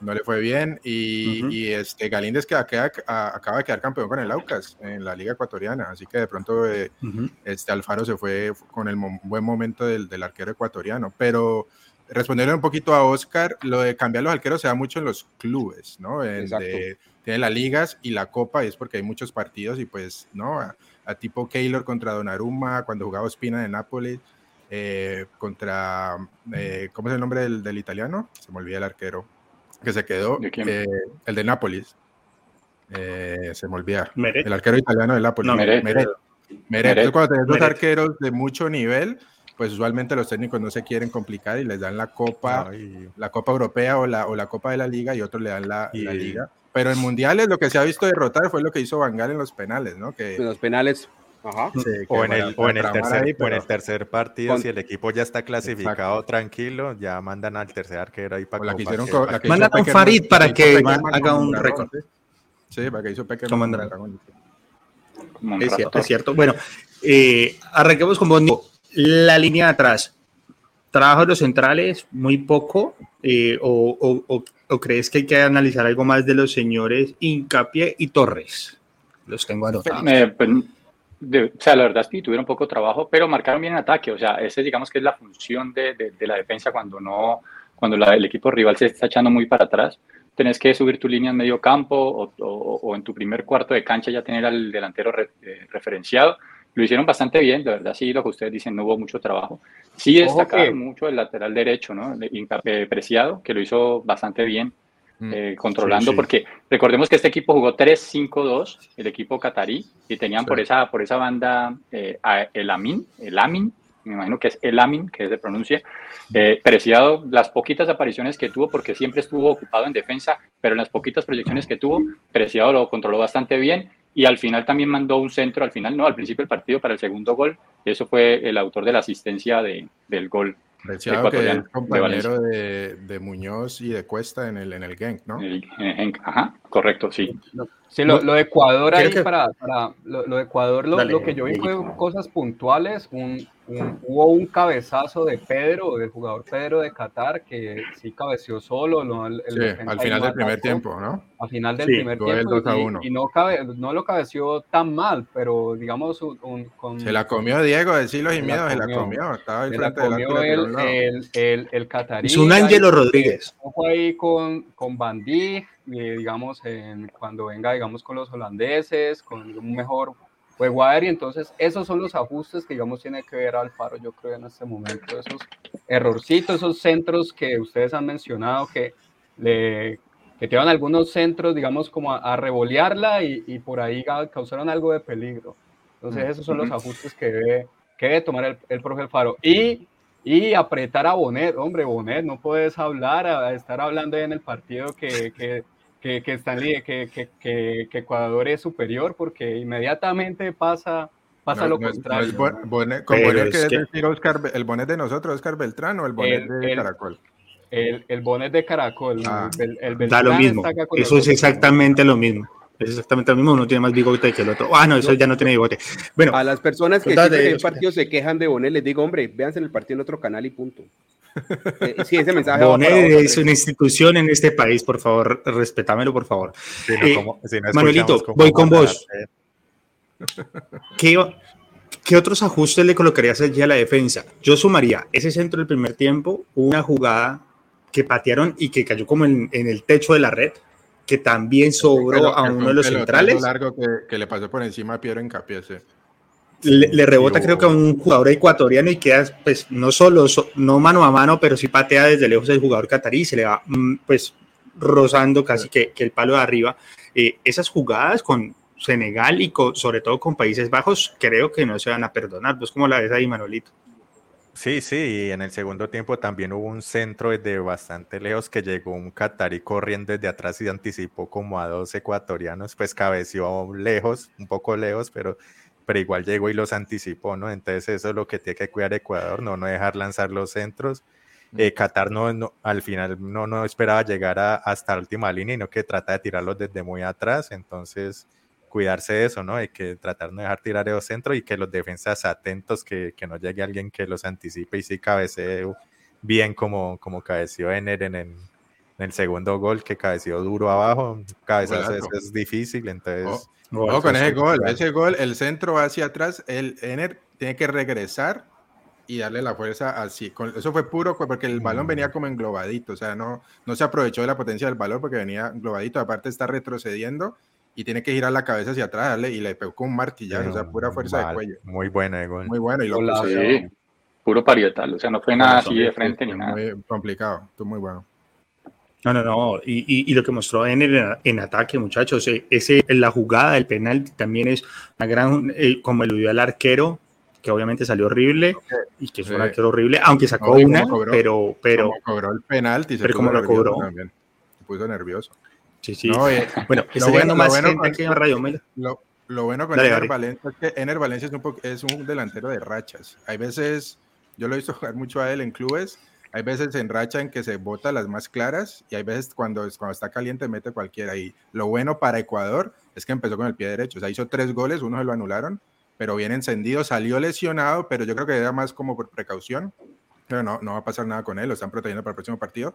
no le fue bien. Y, y este Galíndez que acaba de quedar campeón con el Aucas en la Liga Ecuatoriana. Así que de pronto eh, este Alfaro se fue con el buen momento del, del, arquero ecuatoriano. Pero respondiendo un poquito a Oscar, lo de cambiar los arqueros se da mucho en los clubes, ¿no? tiene las ligas y la copa, y es porque hay muchos partidos y pues, ¿no? A, tipo Keylor contra Donnarumma, cuando jugaba Espina de Nápoles. Eh, contra, eh, ¿cómo es el nombre del, del italiano? Se me olvida el arquero que se quedó, eh, el de Nápoles. Eh, se me olvida. El arquero italiano de Nápoles. No, Meret. Meret. cuando tenés dos arqueros de mucho nivel, pues usualmente los técnicos no se quieren complicar y les dan la Copa, la Copa Europea o la, o la Copa de la Liga y otros le dan la, la Liga. Pero en mundiales lo que se ha visto derrotar fue lo que hizo Bangal en los penales, ¿no? Que, en los penales o, en el, o, en el, tercer, en el tercer partido, si el equipo ya está clasificado tranquilo, ya mandan al tercer arquero ahí para que Mandan a un Farid para que haga un récord. Sí, para que hizo Peque. Es cierto, es cierto. Bueno, eh, arranquemos con La línea de atrás. trabajo de los centrales, muy poco, eh, o, o, crees que hay que analizar algo más de los señores Incapié y Torres? Los tengo anotados. Pues, o sea, la verdad es que tuvieron poco trabajo, pero marcaron bien el ataque. O sea, ese digamos que es la función de, de, la defensa cuando no, cuando el equipo rival se está echando muy para atrás. Tenés que subir tu línea en medio campo o, o en tu primer cuarto de cancha ya tener al delantero eh, referenciado lo hicieron bastante bien, de verdad, sí, lo que ustedes dicen, no hubo mucho trabajo. Sí destacar mucho el lateral derecho, ¿no? Eh, Preciado, que lo hizo bastante bien. Eh, controlando, porque recordemos que este equipo jugó 3-5-2, el equipo catarí, y tenían por, esa, por esa banda eh, el Amin, el Amin, me imagino que es el Amin, que se pronuncia, eh, Preciado, las poquitas apariciones que tuvo, porque siempre estuvo ocupado en defensa, pero en las poquitas proyecciones que tuvo, Preciado lo controló bastante bien y al final también mandó un centro, al final no, al principio del partido para el segundo gol, y eso fue el autor de la asistencia de, del gol. Preciado que es compañero de, de, Muñoz y de Cuesta en el, en el Genk, ¿no? El, Genk, ajá, correcto, sí. Sí, lo, lo, de Ecuador ahí para, para, lo, de Ecuador, lo, lo que yo vi fue cosas puntuales, un, hubo un cabezazo de Pedro, del jugador Pedro de Qatar, que sí cabeció solo. ¿no? El, sí, al final del primer tiempo, ¿no? Al final del primer tiempo. Y, no, cabe, no lo cabeció tan mal, pero digamos. Un, con, se la comió Diego, de Silos y Miedos, se la comió. Estaba ahí frente la comió el, el, el, el, Catarí. Es un Ángelo Rodríguez. Fue ahí con, con Bandí, digamos, en, cuando venga, digamos, con los holandeses, con un mejor juego aéreo. Entonces, esos son los ajustes que, digamos, tiene que ver Alfaro, yo creo, en este momento. Esos errorcitos, esos centros que ustedes han mencionado que le que llevan algunos centros, digamos, como a, revolearla y, y, por ahí causaron algo de peligro. Entonces, esos son los ajustes que debe, que debe tomar el, el profe Alfaro. Y y apretar a Bonet. Hombre, Bonet, no puedes hablar, a estar hablando en el partido que, que, que, que, que, que, que, Ecuador es superior, porque inmediatamente pasa, pasa lo contrario. bonet, con bonet que, decir Oscar, ¿El bonet de nosotros, Oscar Beltrán, o el bonet de Caracol? El, el, bonet de Caracol. Ah. El, da lo mismo. Eso es exactamente lo mismo. Es exactamente lo mismo, uno tiene más bigote que el otro. Ah, no, eso ya no tiene bigote. Bueno, a las personas que en el partido se quejan de Bonet, les digo, hombre, véanse en el partido en otro canal y punto. Eh, sí, ese mensaje. Bonet es una institución en este país, por favor, respetámelo, por favor. Eh, Manuelito, voy con vos. ¿Qué, ¿Qué otros ajustes le colocarías allí a la defensa? Yo sumaría ese centro del primer tiempo, una jugada que patearon y que cayó como en el techo de la red que también sobró a uno de los centrales. largo que, que, le pasó por encima a Piero Encapié, le, rebota creo que a un jugador ecuatoriano y queda pues no solo, no mano a mano, pero sí patea desde lejos el jugador catarí, se le va mm, pues rozando casi que, que el palo de arriba. Eh, esas jugadas con Senegal y sobre todo con Países Bajos creo que no se van a perdonar. ¿Vos cómo la ves ahí, Manolito? Sí, sí, y en el segundo tiempo también hubo un centro desde bastante lejos que llegó un catarí corriendo desde atrás y anticipó como a dos ecuatorianos, pues cabeció lejos, un poco lejos, pero, pero igual llegó y los anticipó, ¿no? Entonces eso es lo que tiene que cuidar Ecuador, no, no dejar lanzar los centros. Mm. Eh, Qatar no, al final no, no esperaba llegar a, hasta la última línea, sino que trata de tirarlos desde muy atrás, entonces cuidarse de eso, ¿no? De que tratar de no dejar tirar el centro y que los defensas atentos, que, que, no llegue alguien que los anticipe y sí cabecee bien como, como cabeció Ener en el, en el segundo gol, que cabeció duro abajo. Cabezas es, es, difícil, entonces... Oh, con ese gol, ese gol, el centro va hacia atrás, el Ener tiene que regresar y darle la fuerza así. Eso fue puro porque el balón venía como englobadito, o sea, no, no se aprovechó de la potencia del balón porque venía englobadito, aparte está retrocediendo y tiene que girar la cabeza hacia atrás darle, y le pegó con un martillazo, o sea, pura fuerza de cuello. Muy buena, Muy bueno, y lo sí, puro parietal, o sea, no fue nada así de frente ni nada. Muy complicado, estuvo muy bueno. No, no, no, y, y, lo que mostró en, el, en ataque, muchachos, eh, ese, la jugada del penal también es una gran, eh, como eludió al arquero, que obviamente salió horrible y que fue un arquero horrible, aunque sacó una, pero, pero cobró el penalti, pero como lo cobró, también. se puso nervioso. Sí, sí. Eh, bueno, lo bueno, más lo bueno con, Radio lo, lo, bueno con Ener Valencia es que Ener Valencia es un, es un delantero de rachas. Hay veces, yo lo he visto jugar mucho a él en clubes, hay veces en racha en que se bota las más claras y hay veces cuando, cuando está caliente mete cualquiera. Y lo bueno para Ecuador es que empezó con el pie derecho. O sea, hizo tres goles, uno se lo anularon, pero bien encendido, salió lesionado, pero yo creo que era más como por precaución pero no, no va a pasar nada con él, lo están protegiendo para el próximo partido,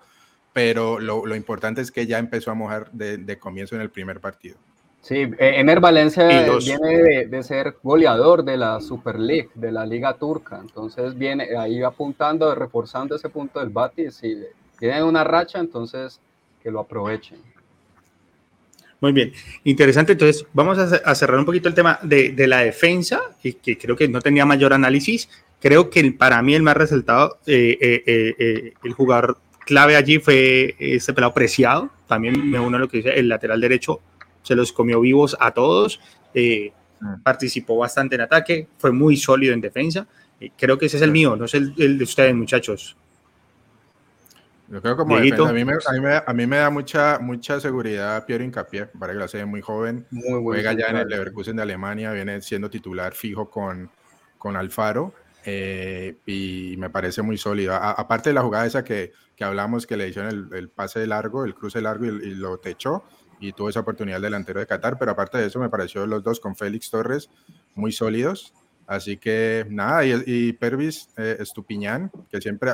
pero lo, importante es que ya empezó a mojar de comienzo en el primer partido. Sí, e-, Ener Valencia viene de, ser goleador de la Super League, de la Liga Turca. Entonces viene ahí apuntando, reforzando ese punto del Bati. Si tiene una racha, entonces que lo aprovechen. Muy bien, interesante. Entonces, vamos a, cerrar un poquito el tema de, la defensa, y que creo que no tenía mayor análisis. Creo que para mí el más resaltado, eh, eh, eh, el jugador clave allí fue ese pelado preciado. También me uno a lo que dice el lateral derecho, se los comió vivos a todos. Mm. Participó bastante en ataque, fue muy sólido en defensa. creo que ese es el mío, no es el de ustedes, muchachos. Yo creo como a mí, me, a, mí me, da mucha, mucha seguridad Piero Incapié, para que lo hace muy joven, muy juega ya en el Leverkusen de Alemania, viene siendo titular fijo con, con Alfaro eh, y me parece muy sólido. aparte de la jugada esa que, que hablamos, que le hicieron el, pase largo, el cruce largo y, lo techó y tuvo esa oportunidad el delantero de Qatar, pero aparte de eso me pareció los dos con Félix Torres muy sólidos. Así que nada, y, y Pervis eh, Estupiñán, que siempre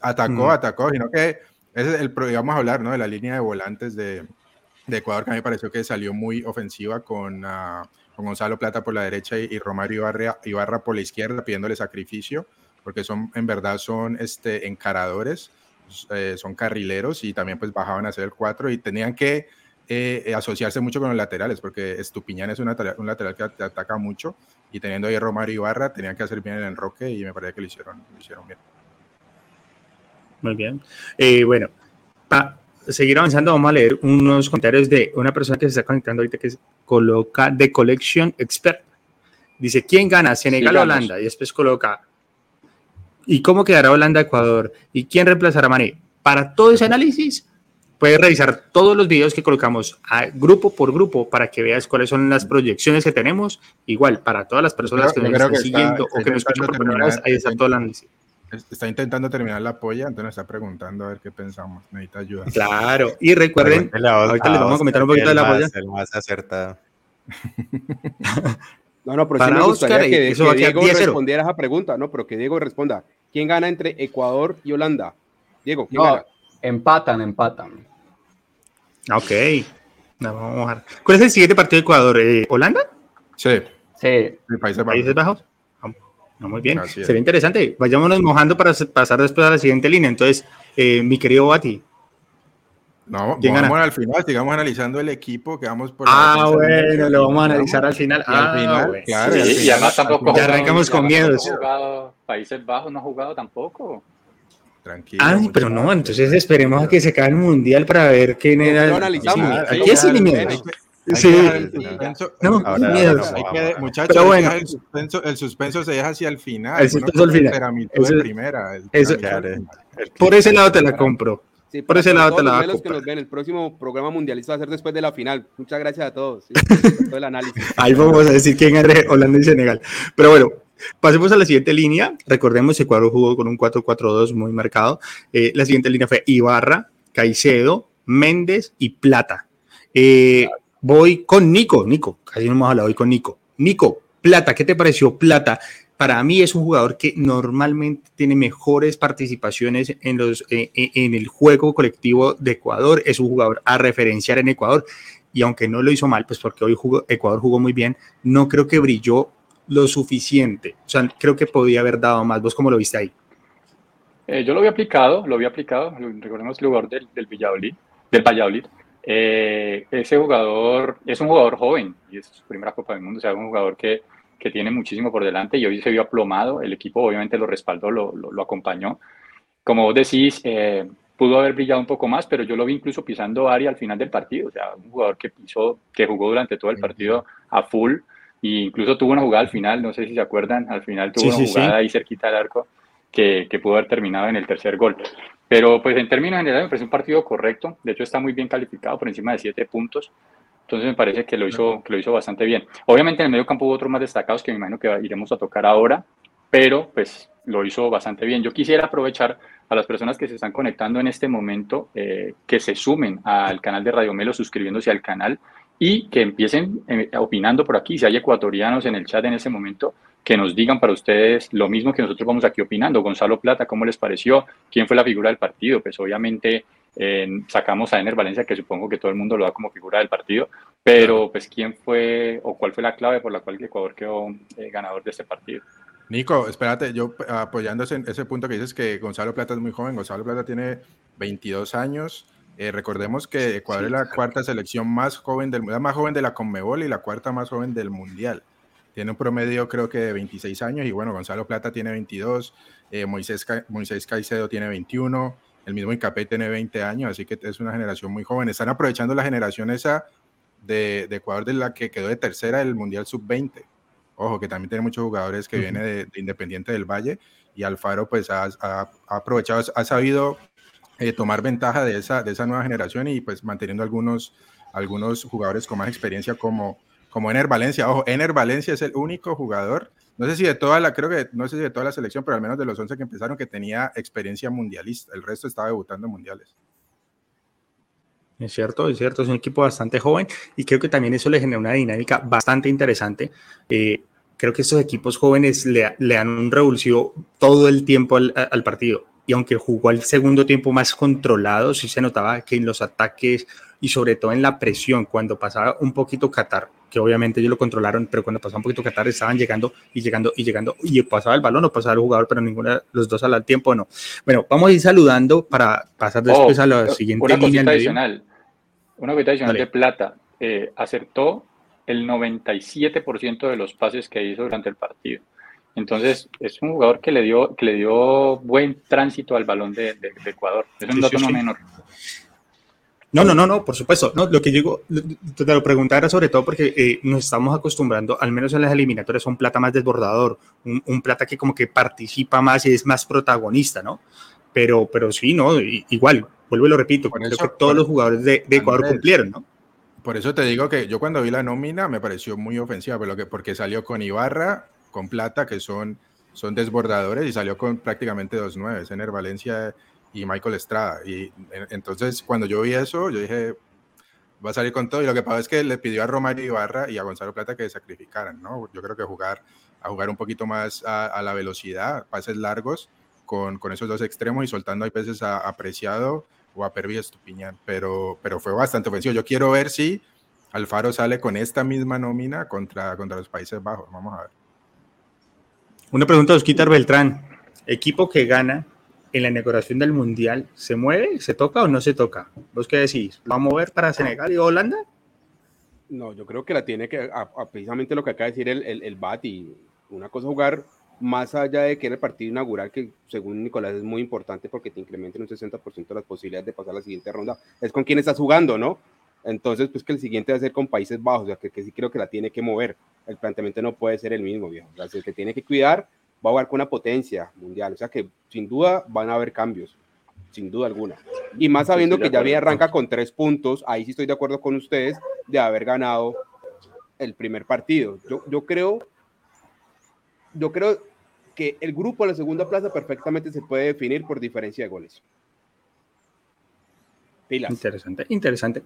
atacó, mm. atacó, sino que ese es el, vamos a hablar, ¿no? De la línea de volantes de, de Ecuador, que a mí me pareció que salió muy ofensiva con, ah, con Gonzalo Plata por la derecha y, Romario Ibarra, Ibarra, por la izquierda, pidiéndole sacrificio, porque son, en verdad, son este, encaradores, eh, son carrileros y también pues bajaban a hacer el 4 y tenían que eh, asociarse mucho con los laterales, porque Estupiñán es un lateral, un lateral que ataca mucho y teniendo ahí Romario Ibarra, tenían que hacer bien el enroque y me parece que lo hicieron, lo hicieron bien. Muy bien. Eh, bueno, para seguir avanzando, vamos a leer unos comentarios de una persona que se está conectando ahorita que coloca The Collection Expert. Dice, ¿quién gana? Senegal o Holanda. Y después coloca, ¿y cómo quedará Holanda-Ecuador? ¿Y quién reemplazará a Mané? Para todo ese análisis, puedes revisar todos los videos que colocamos grupo por grupo para que veas cuáles son las proyecciones que tenemos. Igual, para todas las personas que nos están siguiendo o que nos escuchan por primera vez, ahí está todo el análisis. Está intentando terminar la polla, entonces está preguntando a ver qué pensamos. Necesita ayuda. Claro, y recuerden, ahorita les vamos a comentar un poquito de la polla. El más acertado. no, no, pero Para sí me gustaría que, que Diego respondiera a esa pregunta, ¿no? Pero que Diego responda. ¿Quién gana entre Ecuador y Holanda? Diego, ¿quién gana? Empatan, empatan. Ok. vamos a ¿Cuál es el siguiente partido de Ecuador? ¿Eh, ¿Holanda? Sí. Sí. Países Bajos. No, muy bien. Sería interesante. Vayámonos mojando para pasar después a la siguiente línea. Entonces, eh, mi querido Bati. No, vamos al final, sigamos analizando el equipo que vamos por. Ah, bueno, lo vamos a analizar al final. Ah, al final, claro. Sí, y además tampoco. Ya arrancamos con miedos. Países Bajos no ha jugado tampoco. Tranquilo. Ah, pero no, entonces esperemos a que se acabe el mundial para ver quién era. Lo analizamos. aquí es sin miedo. Sí, no, Ahora, miedo. No, muchachos, Pero bueno, el, suspenso, el suspenso se deja hacia el final. El suspenso al final. Eso, primera, el, eso, el, por ese lado te la compro. Sí, por ese lado te la los que nos ven, el próximo programa mundialista va a ser después de la final. Muchas gracias a todos. Sí, todo el análisis. Ahí vamos a decir quién es Holanda y Senegal. Pero bueno, pasemos a la siguiente línea. Recordemos que Ecuador jugó con un 4-4-2 muy marcado. Eh, la siguiente línea fue Ibarra, Caicedo, Méndez y Plata. Eh, voy con Nico. Nico, casi no hemos hablado hoy con Nico. Nico, Plata, ¿qué te pareció Plata? Para mí es un jugador que normalmente tiene mejores participaciones en, los, eh, eh, en el juego colectivo de Ecuador. Es un jugador a referenciar en Ecuador. Y aunque no lo hizo mal, pues porque hoy Ecuador jugó muy bien, no creo que brilló lo suficiente. O sea, creo que podía haber dado más. ¿Vos cómo lo viste ahí? Eh, yo lo había aplicado, lo había aplicado. Recordemos el jugador del, del Valladolid, del Valladolid. Ese jugador es un jugador joven y es su primera Copa del Mundo, o sea, un jugador que, que tiene muchísimo por delante y hoy se vio aplomado, el equipo obviamente lo respaldó, lo, lo, acompañó. Como vos decís, eh, pudo haber brillado un poco más, pero yo lo vi incluso pisando área al final del partido, o sea, un jugador que pisó, que jugó durante todo el partido a full e incluso tuvo una jugada al final, no sé si se acuerdan, al final tuvo una jugada ahí cerquita del arco que, que pudo haber terminado en el tercer gol. Pero pues en términos generales me parece un partido correcto. De hecho está muy bien calificado por encima de siete puntos. Entonces me parece que lo hizo, que lo hizo bastante bien. Obviamente en el medio campo hubo otros más destacados que me imagino que iremos a tocar ahora, pero pues lo hizo bastante bien. Yo quisiera aprovechar a las personas que se están conectando en este momento, eh, que se sumen al canal de Radio Melo suscribiéndose al canal y que empiecen eh, opinando por aquí. Si hay ecuatorianos en el chat en ese momento, que nos digan para ustedes lo mismo que nosotros vamos aquí opinando. Gonzalo Plata, ¿cómo les pareció? ¿Quién fue la figura del partido? Pues obviamente sacamos a Ener Valencia, que supongo que todo el mundo lo da como figura del partido, pero pues quién fue o cuál fue la clave por la cual Ecuador quedó eh, ganador de este partido. Nico, espérate, yo apoyando ese, ese, punto que dices que Gonzalo Plata es muy joven, Gonzalo Plata tiene 22 años, eh, recordemos que Ecuador es la cuarta selección más joven del más joven de la Conmebol y la cuarta más joven del Mundial. Tiene un promedio creo que de 26 años y bueno, Gonzalo Plata tiene 22, eh, Moisés, Moisés Caicedo tiene 21, el mismo Incapé tiene 20 años, así que es una generación muy joven. Están aprovechando la generación esa de, Ecuador de la que quedó de tercera del Mundial Sub-20. Ojo, que también tiene muchos jugadores que vienen de, Independiente del Valle y Alfaro pues ha, aprovechado, ha sabido eh, tomar ventaja de esa, de esa nueva generación y pues manteniendo algunos, algunos jugadores con más experiencia como, como Ener Valencia. Ojo, Ener Valencia es el único jugador no sé si de toda la, creo que, no sé si de toda la selección, pero al menos de los 11 que empezaron que tenía experiencia mundialista. El resto estaba debutando en mundiales. Es cierto, es cierto, es un equipo bastante joven y creo que también eso le genera una dinámica bastante interesante. Eh, creo que estos equipos jóvenes le, le, dan un revulsivo todo el tiempo al, al, partido. Y aunque jugó el segundo tiempo más controlado, sí se notaba que en los ataques y sobre todo en la presión, cuando pasaba un poquito Qatar, que obviamente ellos lo controlaron, pero cuando pasaba un poquito Qatar estaban llegando y llegando y llegando y pasaba el balón o pasaba el jugador, pero ninguno de los dos al tiempo no. Bueno, vamos a ir saludando para pasar después oh, a la siguiente una línea. Adicional, una cosita adicional de plata. Eh, acertó el 97% de los pases que hizo durante el partido. Entonces, es un jugador que le dio, que le dio buen tránsito al balón de, Ecuador. Es un dato no menor. No, no, no, no, por supuesto. No, lo que digo, te lo preguntara sobre todo porque eh, nos estamos acostumbrando, al menos en las eliminatorias, a un plata más desbordador, un, plata que como que participa más y es más protagonista, ¿no? Pero, pero sí, ¿no? igual, vuelvo y lo repito, creo que todos los jugadores de, Ecuador cumplieron, ¿no? Por eso te digo que yo cuando vi la nómina me pareció muy ofensiva, pero que, porque salió con Ibarra, con Plata, que son, son desbordadores, y salió con prácticamente dos nueve. Ener Valencia y Michael Estrada. Y entonces cuando yo vi eso, yo dije, va a salir con todo. Y lo que pasa es que le pidió a Romario Ibarra y a Gonzalo Plata que sacrificaran, ¿no? Yo creo que jugar, a jugar un poquito más a, la velocidad, pases largos con, con, esos dos extremos y soltando hay veces a Apreciado o a Pervis Estupiñán. Pero, pero fue bastante ofensivo. Yo quiero ver si Alfaro sale con esta misma nómina contra, contra los Países Bajos. Vamos a ver. Una pregunta de Osquitar Beltrán. Equipo que gana en la inauguración del Mundial, ¿se mueve, se toca o no se toca? ¿Vos qué decís? ¿Va a mover para Senegal y Holanda? No, yo creo que la tiene que, precisamente lo que acaba de decir el, el, el BAT, y una cosa jugar más allá de que el partido inaugural, que según Nicolás es muy importante porque te incrementa en un 60% las posibilidades de pasar a la siguiente ronda, es con quién estás jugando, ¿no? Entonces, pues que el siguiente va a ser con Países Bajos, o sea, que, sí creo que la tiene que mover. El planteamiento no puede ser el mismo, viejo. O sea, el que tiene que cuidar va a jugar con una potencia mundial. O sea que sin duda van a haber cambios, sin duda alguna. Y más sabiendo que ya había arranca con tres puntos, ahí sí estoy de acuerdo con ustedes de haber ganado el primer partido. Yo, yo creo, yo creo que el grupo de la segunda plaza perfectamente se puede definir por diferencia de goles. Interesante, interesante.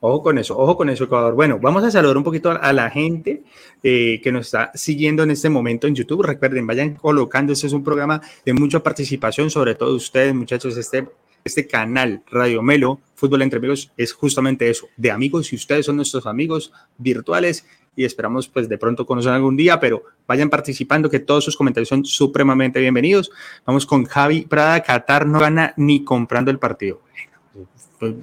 Ojo con eso, ojo con eso, Ecuador. Bueno, vamos a saludar un poquito a la gente eh, que nos está siguiendo en este momento en YouTube. Recuerden, vayan colocando, este es un programa de mucha participación, sobre todo ustedes, muchachos, este, este canal Radio Melo, Fútbol entre Amigos, es justamente eso, de amigos, y ustedes son nuestros amigos virtuales y esperamos pues de pronto conocer algún día, pero vayan participando, que todos sus comentarios son supremamente bienvenidos. Vamos con Javi Prada, Qatar no gana ni comprando el partido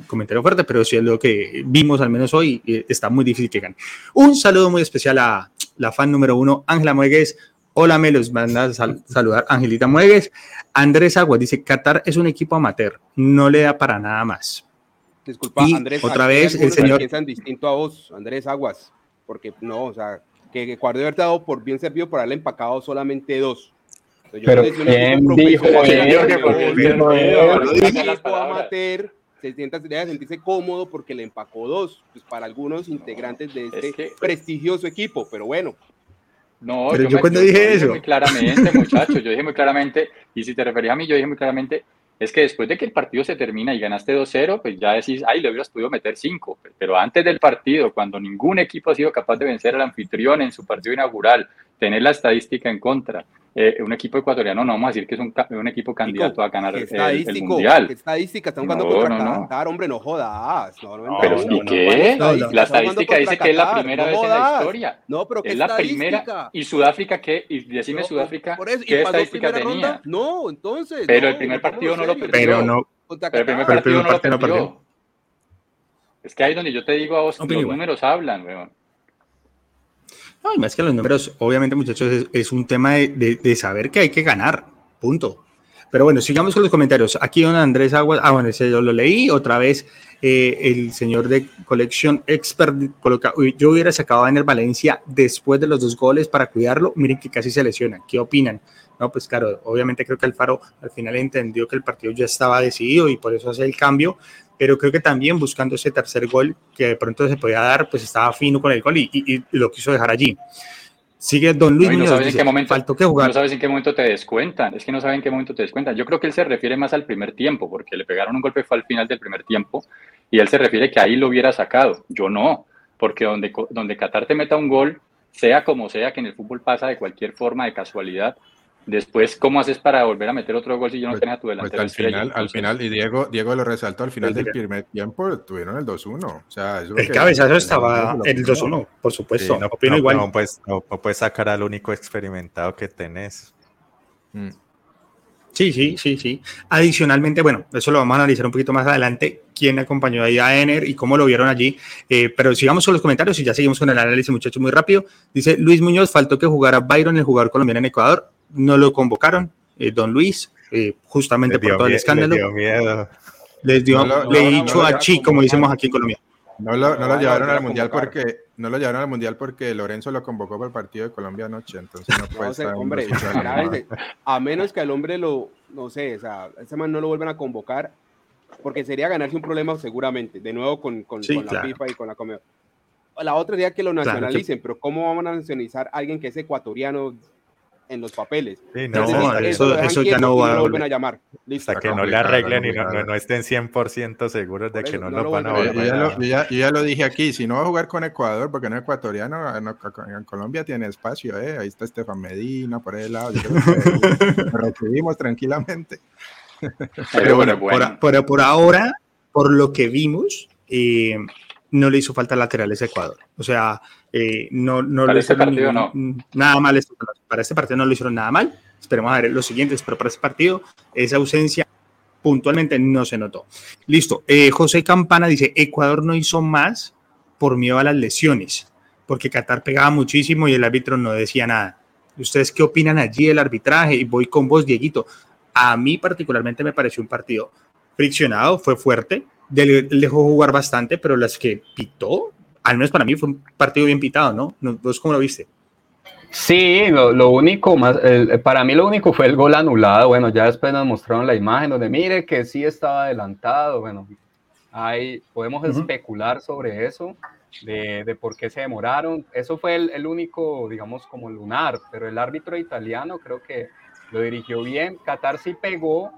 comentario fuerte, pero sí es lo que vimos al menos hoy, está muy difícil que gane. Un saludo muy especial a la fan número uno, Ángela Muegues. Hola, me los manda a saludar Angelita Muegues. Andrés Aguas dice, Qatar es un equipo amateur, no le da para nada más. Disculpa, Andrés. Otra vez, el señor... Piensan distinto a vos, Andrés Aguas, porque no, o sea, que Ecuador haber dado por bien servido por haberle empacado solamente dos. pero ¿quién dijo, amateur se sienta, debe sentirse cómodo porque le empacó dos, pues para algunos integrantes de este prestigioso equipo, pero bueno. No, pero yo, cuando dije eso. Muy claramente, muchachos, yo dije muy claramente, y si te referías a mí, yo dije muy claramente, es que después de que el partido se termina y ganaste 2-0, pues ya decís, ay, le hubieras podido meter 5. Pero antes del partido, cuando ningún equipo ha sido capaz de vencer al anfitrión en su partido inaugural, tener la estadística en contra, eh, un equipo ecuatoriano, no vamos a decir que es un, un equipo candidato a ganar el, el, mundial. ¿Qué estadística? Están jugando no, contra no, Qatar, hombre, no jodas. No, pero ¿y qué? la estadística dice que es la primera vez en la historia. No, pero ¿qué es la primera. ¿Y Sudáfrica qué? Y decime Sudáfrica, ¿qué estadística tenía? No, entonces. Pero el primer partido no lo perdió. Pero no. Pero el primer partido no lo perdió. Es que ahí donde yo te digo a vos, los números hablan, weón. No, más que los números, obviamente, muchachos, es, un tema de, saber que hay que ganar. Punto. Pero bueno, sigamos con los comentarios. Aquí don Andrés Aguas, ah, bueno, ese yo lo leí. Otra vez eh, el señor de Collection Expert coloca, yo hubiera sacado a Ener Valencia después de los dos goles para cuidarlo. Miren que casi se lesiona. ¿Qué opinan? No, pues claro, obviamente creo que Alfaro al final entendió que el partido ya estaba decidido y por eso hace el cambio, pero creo que también buscando ese tercer gol que de pronto se podía dar, pues estaba fino con el gol y, lo quiso dejar allí. Sigue Don Luis no, sabes en qué momento, faltó que jugar. No sabes en qué momento te descuentan, es que no saben en qué momento te descuentan. Yo creo que él se refiere más al primer tiempo, porque le pegaron un golpe fue al final del primer tiempo, y él se refiere que ahí lo hubiera sacado. Yo no, porque donde, donde Qatar te meta un gol, sea como sea, que en el fútbol pasa de cualquier forma, de casualidad, Después, ¿cómo haces para volver a meter otro gol si yo no pues, tenía tu pues, delantero? al final, al final, y Diego, Diego lo resaltó, al final del primer tiempo tuvieron el 2-1. O sea, el cabezazo estaba el 2-1, por supuesto. no, opino igual. No, pues, no, puedes sacar al único experimentado que tenés. Mm. Sí, sí, sí, sí. Adicionalmente, bueno, eso lo vamos a analizar un poquito más adelante, quién acompañó ahí a Ener y cómo lo vieron allí. Eh, pero sigamos con los comentarios y ya seguimos con el análisis, muchachos, muy rápido. Dice Luis Muñoz, faltó que jugara Byron, el jugador colombiano en Ecuador no lo convocaron, eh, don Luis, eh, justamente por todo el escándalo. Les dio miedo. Les dio, le he dicho a Chi, como decimos aquí en Colombia. No lo, no lo llevaron al mundial porque no lo llevaron al mundial porque Lorenzo lo convocó para el partido de Colombia anoche, entonces no puede estar hombre, a menos que al hombre lo, no sé, o sea, ese man no lo vuelvan a convocar porque sería ganarse un problema seguramente, de nuevo con, con, la FIFA y con la Comida. La otra idea que lo nacionalicen, pero ¿cómo van a nacionalizar a alguien que es ecuatoriano en los papeles. no, eso, ya no va a volver a llamar. Hasta que no le arreglen y no, estén 100% seguros de que no, lo van a volver ya, yo ya lo dije aquí, si no va a jugar con Ecuador, porque no es ecuatoriano, en Colombia tiene espacio, ¿eh? ahí está Estefan Medina, por el lado, lo recibimos tranquilamente. Pero bueno, Por, por, ahora, por lo que vimos, eh, no le hizo falta laterales a Ecuador. O sea, eh, no, no para este partido no. Nada mal. Para este partido no lo hicieron nada mal. Esperemos a ver los siguientes, pero para este partido esa ausencia puntualmente no se notó. Listo. Eh, José Campana dice, Ecuador no hizo más por miedo a las lesiones, porque Qatar pegaba muchísimo y el árbitro no decía nada. ¿Ustedes qué opinan allí del arbitraje? Y voy con vos, Dieguito. A mí particularmente me pareció un partido friccionado, fue fuerte, dejó jugar bastante, pero las que pitó al menos para mí fue un partido bien pitado, ¿no? ¿Vos cómo lo viste? Sí, lo, único más, para mí lo único fue el gol anulado. Bueno, ya después nos mostraron la imagen donde mire que sí estaba adelantado. Bueno, ahí podemos especular sobre eso, de, por qué se demoraron. Eso fue el, el, único, digamos, como lunar, pero el árbitro italiano creo que lo dirigió bien. Qatar sí pegó,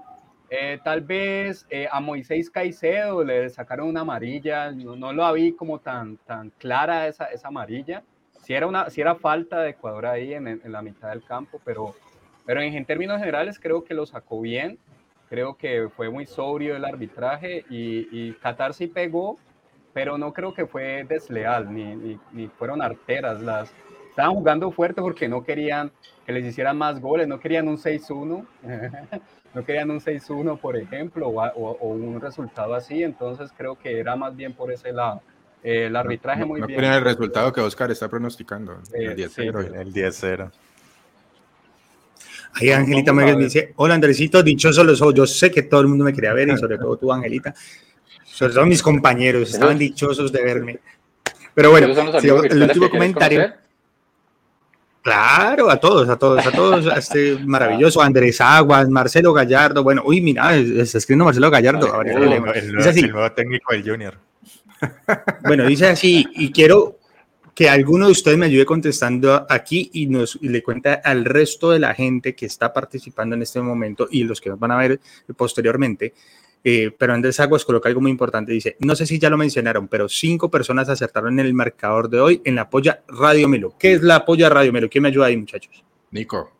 eh, tal vez eh, a Moisés Caicedo le sacaron una amarilla, no, no lo vi como tan, tan clara esa, esa amarilla. Si era, una, si era falta de Ecuador ahí en, en, la mitad del campo, pero, pero en, términos generales creo que lo sacó bien. Creo que fue muy sobrio el arbitraje y, y Qatar sí pegó, pero no creo que fue desleal ni, ni, ni fueron arteras. Las, estaban jugando fuerte porque no querían que les hicieran más goles, no querían un 6-1. no querían un 6-1, por ejemplo, o, un resultado así, entonces creo que era más bien por ese lado. el arbitraje muy bien. No el resultado que Oscar está pronosticando, el 10-0. el 10-0. Ahí Angelita me dice, hola Andresito, dichoso los ojos. Yo sé que todo el mundo me quería ver y sobre todo tú, Angelita. Sobre todo mis compañeros, estaban dichosos de verme. Pero bueno, el último comentario. Claro, a todos, a todos, a todos, este maravilloso Andrés Aguas, Marcelo Gallardo, bueno, uy, mira, está escribiendo Marcelo Gallardo. el, nuevo, técnico del Junior. Bueno, dice así, y quiero que alguno de ustedes me ayude contestando aquí y nos le cuenta al resto de la gente que está participando en este momento y los que nos van a ver posteriormente, Eh, pero Andrés Aguas coloca algo muy importante. Dice, no sé si ya lo mencionaron, pero cinco personas acertaron en el marcador de hoy en la polla Radio Melo. ¿Qué es la polla Radio Melo? ¿Quién me ayuda ahí, muchachos? Nico.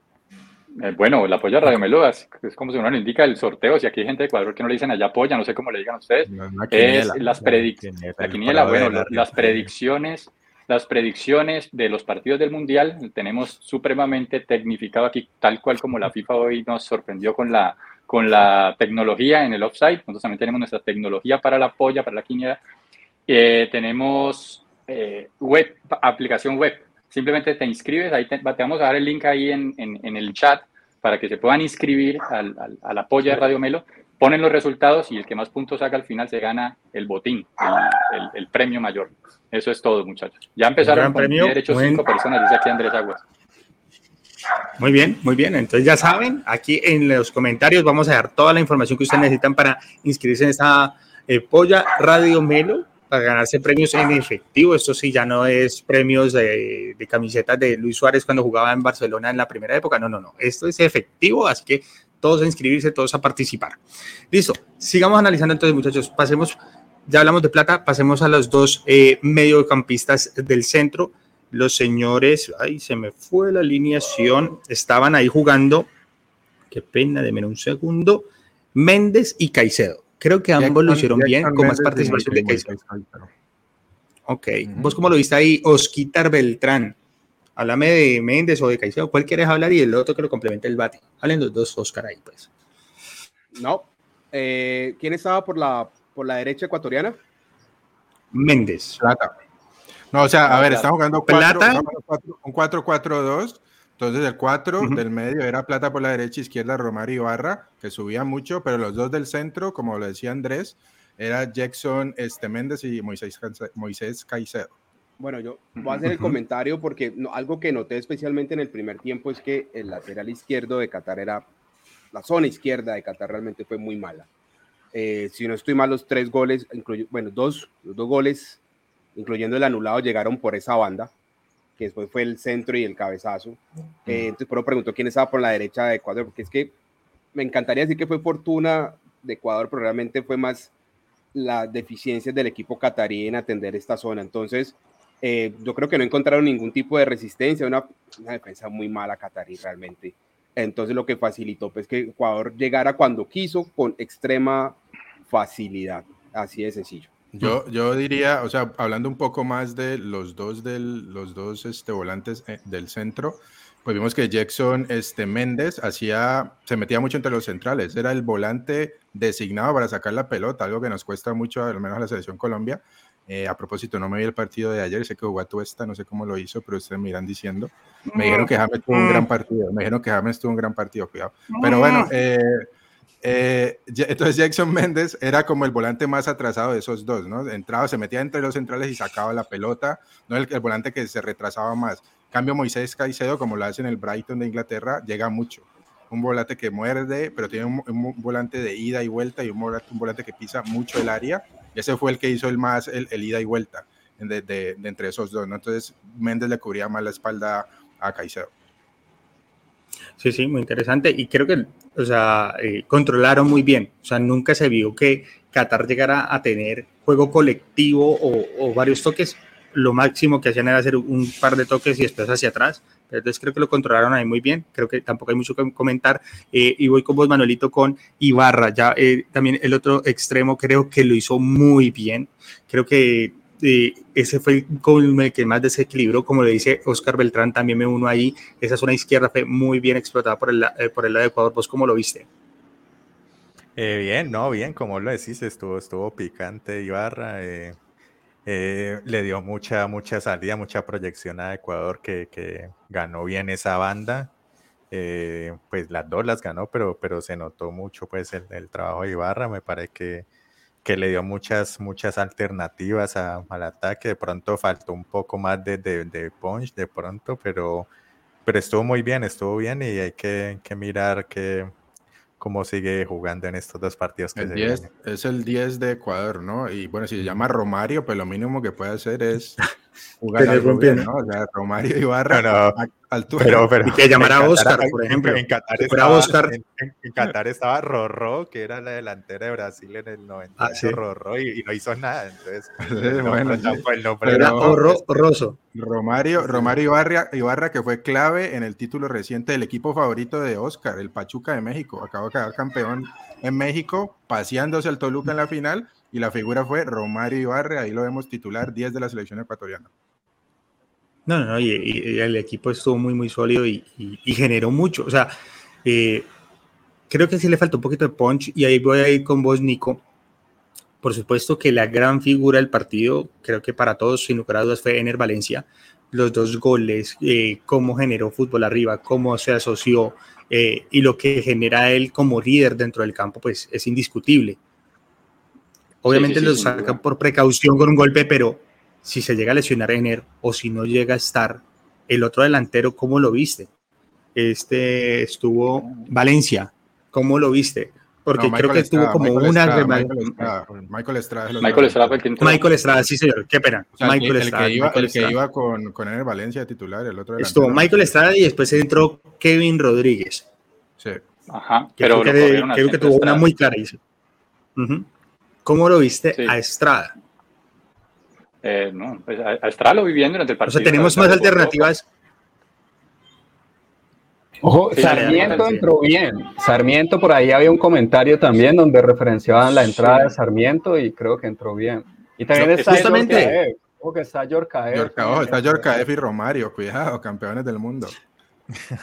Eh, bueno, la polla Radio Melo es, como si uno le indica el sorteo. Si aquí hay gente de Ecuador que no le dicen allá polla, no sé cómo le digan a ustedes. es las predicciones. La quiniela, bueno, las predicciones las predicciones de los partidos del Mundial. Tenemos supremamente tecnificado aquí, tal cual como la FIFA hoy nos sorprendió con la, con la tecnología en el offside. Nosotros también tenemos nuestra tecnología para la polla, para la quiniela. Eh, tenemos eh, web, aplicación web. Simplemente te inscribes, ahí te, vamos a dar el link ahí en, en, el chat para que se puedan inscribir al, a la polla de Radio Melo ponen los resultados y el que más puntos saca al final se gana el botín, el, premio mayor. Eso es todo, muchachos. Ya empezaron con premio, derecho cinco personas, dice aquí Andrés Aguas. Muy bien, muy bien. Entonces ya saben, aquí en los comentarios vamos a dar toda la información que ustedes necesitan para inscribirse en esta eh, Polla Radio Melo para ganarse premios en efectivo. Esto sí ya no es premios de, de camisetas de Luis Suárez cuando jugaba en Barcelona en la primera época. No, no, no. Esto es efectivo, así que todos a inscribirse, todos a participar. Listo, sigamos analizando entonces muchachos, pasemos, ya hablamos de plata, pasemos a los dos eh, mediocampistas del centro. Los señores, ay, se me fue la alineación, estaban ahí jugando, qué pena, déme un segundo, Méndez y Caicedo. Creo que ambos lo hicieron bien, con más participación de Caicedo. Ok, vos cómo lo viste ahí, Osquitar Beltrán. Háblame de Méndez o de Caicedo. ¿Cuál quieres hablar? Y el otro que lo complemente el bate. Hablen los dos, Oscar, ahí, pues. No. Eh, ¿Quién estaba por la, por la derecha ecuatoriana? Méndez. Plata. No, o sea, a ver, estamos jugando Plata. un 4-4-2. Entonces el 4 del medio era Plata por la derecha, izquierda Romario Ibarra, que subía mucho, pero los dos del centro, como lo decía Andrés, era Jackson este, Méndez y Moisés, Moisés Caicedo. Bueno, yo voy a hacer el comentario porque algo que noté especialmente en el primer tiempo es que el lateral izquierdo de Qatar era, la zona izquierda de Qatar realmente fue muy mala. Eh, si no estoy mal, los tres goles, bueno, dos, los dos goles, incluyendo el anulado, llegaron por esa banda, que después fue el centro y el cabezazo. Eh, entonces, pero pregunto quién estaba por la derecha de Ecuador, porque es que me encantaría decir que fue fortuna de Ecuador, pero realmente fue más las deficiencias del equipo catarí en atender esta zona. Entonces, eh, yo creo que no encontraron ningún tipo de resistencia, una, defensa muy mala Qatarí realmente. Entonces lo que facilitó pues que Ecuador llegara cuando quiso con extrema facilidad. Así de sencillo. Yo, yo diría, o sea, hablando un poco más de los dos, del, los dos este, volantes eh, del centro, pues vimos que Jackson este, Méndez hacía, se metía mucho entre los centrales, era el volante designado para sacar la pelota, algo que nos cuesta mucho, al menos a la selección Colombia, eh, a propósito, no me vi el partido de ayer, sé que jugó a Tuesta, no sé cómo lo hizo, pero ustedes me irán diciendo. Me dijeron que James tuvo un gran partido, me dijeron que James tuvo un gran partido, cuidado. Pero bueno, eh, eh, entonces Jackson Méndez era como el volante más atrasado de esos dos, ¿no? Entraba, se metía entre los centrales y sacaba la pelota, no el, el volante que se retrasaba más. Cambio Moisés Caicedo, como lo hace en el Brighton de Inglaterra, llega mucho un volante que muerde, pero tiene un, volante de ida y vuelta y un volante, que pisa mucho el área. ese fue el que hizo el más el, ida y vuelta de, entre esos dos. ¿no? Entonces Méndez le cubría más la espalda a Caicedo. Sí, sí, muy interesante. Y creo que, o sea, eh, controlaron muy bien. O sea, nunca se vio que Qatar llegara a tener juego colectivo o, varios toques. Lo máximo que hacían era hacer un par de toques y después hacia atrás entonces creo que lo controlaron ahí muy bien, creo que tampoco hay mucho que comentar. Eh, y voy con vos, Manuelito, con Ibarra. Ya eh, también el otro extremo creo que lo hizo muy bien. Creo que eh, ese fue el que más desequilibró, como le dice Oscar Beltrán, también me uno ahí. Esa zona izquierda fue muy bien explotada por el, por el lado de Ecuador. ¿Vos cómo lo viste? bien, no, bien, como lo decís, estuvo, estuvo picante Ibarra. Eh, le dio mucha, mucha salida, mucha proyección a Ecuador que, ganó bien esa banda. Eh, pues las dos las ganó, pero, pero se notó mucho pues el, trabajo de Ibarra. Me parece que, que le dio muchas, muchas alternativas al ataque. De pronto faltó un poco más de, de, punch de pronto, pero, pero estuvo muy bien, estuvo bien y hay que, que mirar que cómo sigue jugando en estos dos partidos que el se Es el 10 de Ecuador, ¿no? Y bueno, si se llama Romario, pues lo mínimo que puede hacer es jugar al bien, ¿no? O sea, Romario Ibarra. No, Pero, pero, y que llamara a Oscar, por ejemplo. En Qatar, estaba, Oscar. En, Qatar estaba Rorro, que era la delantera de Brasil en el 90. Ah, ¿sí? Rorro y, y, no hizo nada. Entonces, bueno, el nombre era Rosso. Romario, Romario Ibarra, Ibarra, que fue clave en el título reciente del equipo favorito de Oscar, el Pachuca de México. Acabó de quedar campeón en México, paseándose al Toluca en la final. Y la figura fue Romario Ibarra, ahí lo vemos titular, 10 de la selección ecuatoriana. No, no, y, el equipo estuvo muy, muy sólido y, generó mucho. O sea, eh, creo que sí le falta un poquito de punch y ahí voy a ir con vos, Nico. Por supuesto que la gran figura del partido, creo que para todos, sin lugar a dudas, fue Ener Valencia. Los dos goles, eh, cómo generó fútbol arriba, cómo se asoció eh, y lo que genera él como líder dentro del campo, pues es indiscutible. Obviamente lo sacan por precaución con un golpe, pero si se llega a lesionar Ener o si no llega a estar el otro delantero, ¿cómo lo viste? Este estuvo Valencia, ¿cómo lo viste? Porque creo que estuvo como una Michael Estrada. Michael Estrada, Michael Estrada, sí señor, qué pena. Michael el, que iba, el que iba con, con Ener Valencia de titular, el otro Estuvo Michael Estrada y después entró Kevin Rodríguez. Sí. Ajá, pero creo que, que tuvo una muy clara. ¿Cómo lo viste a Estrada? Eh, no, pues a, Estrada lo viviendo durante el partido. O sea, tenemos más alternativas. Ojo, Sarmiento entró bien. Sarmiento, por ahí había un comentario también donde referenciaban la entrada de Sarmiento y creo que entró bien. Y también está justamente. Ojo que está Yorcaef. está Yorcaef y Romario, cuidado, campeones del mundo.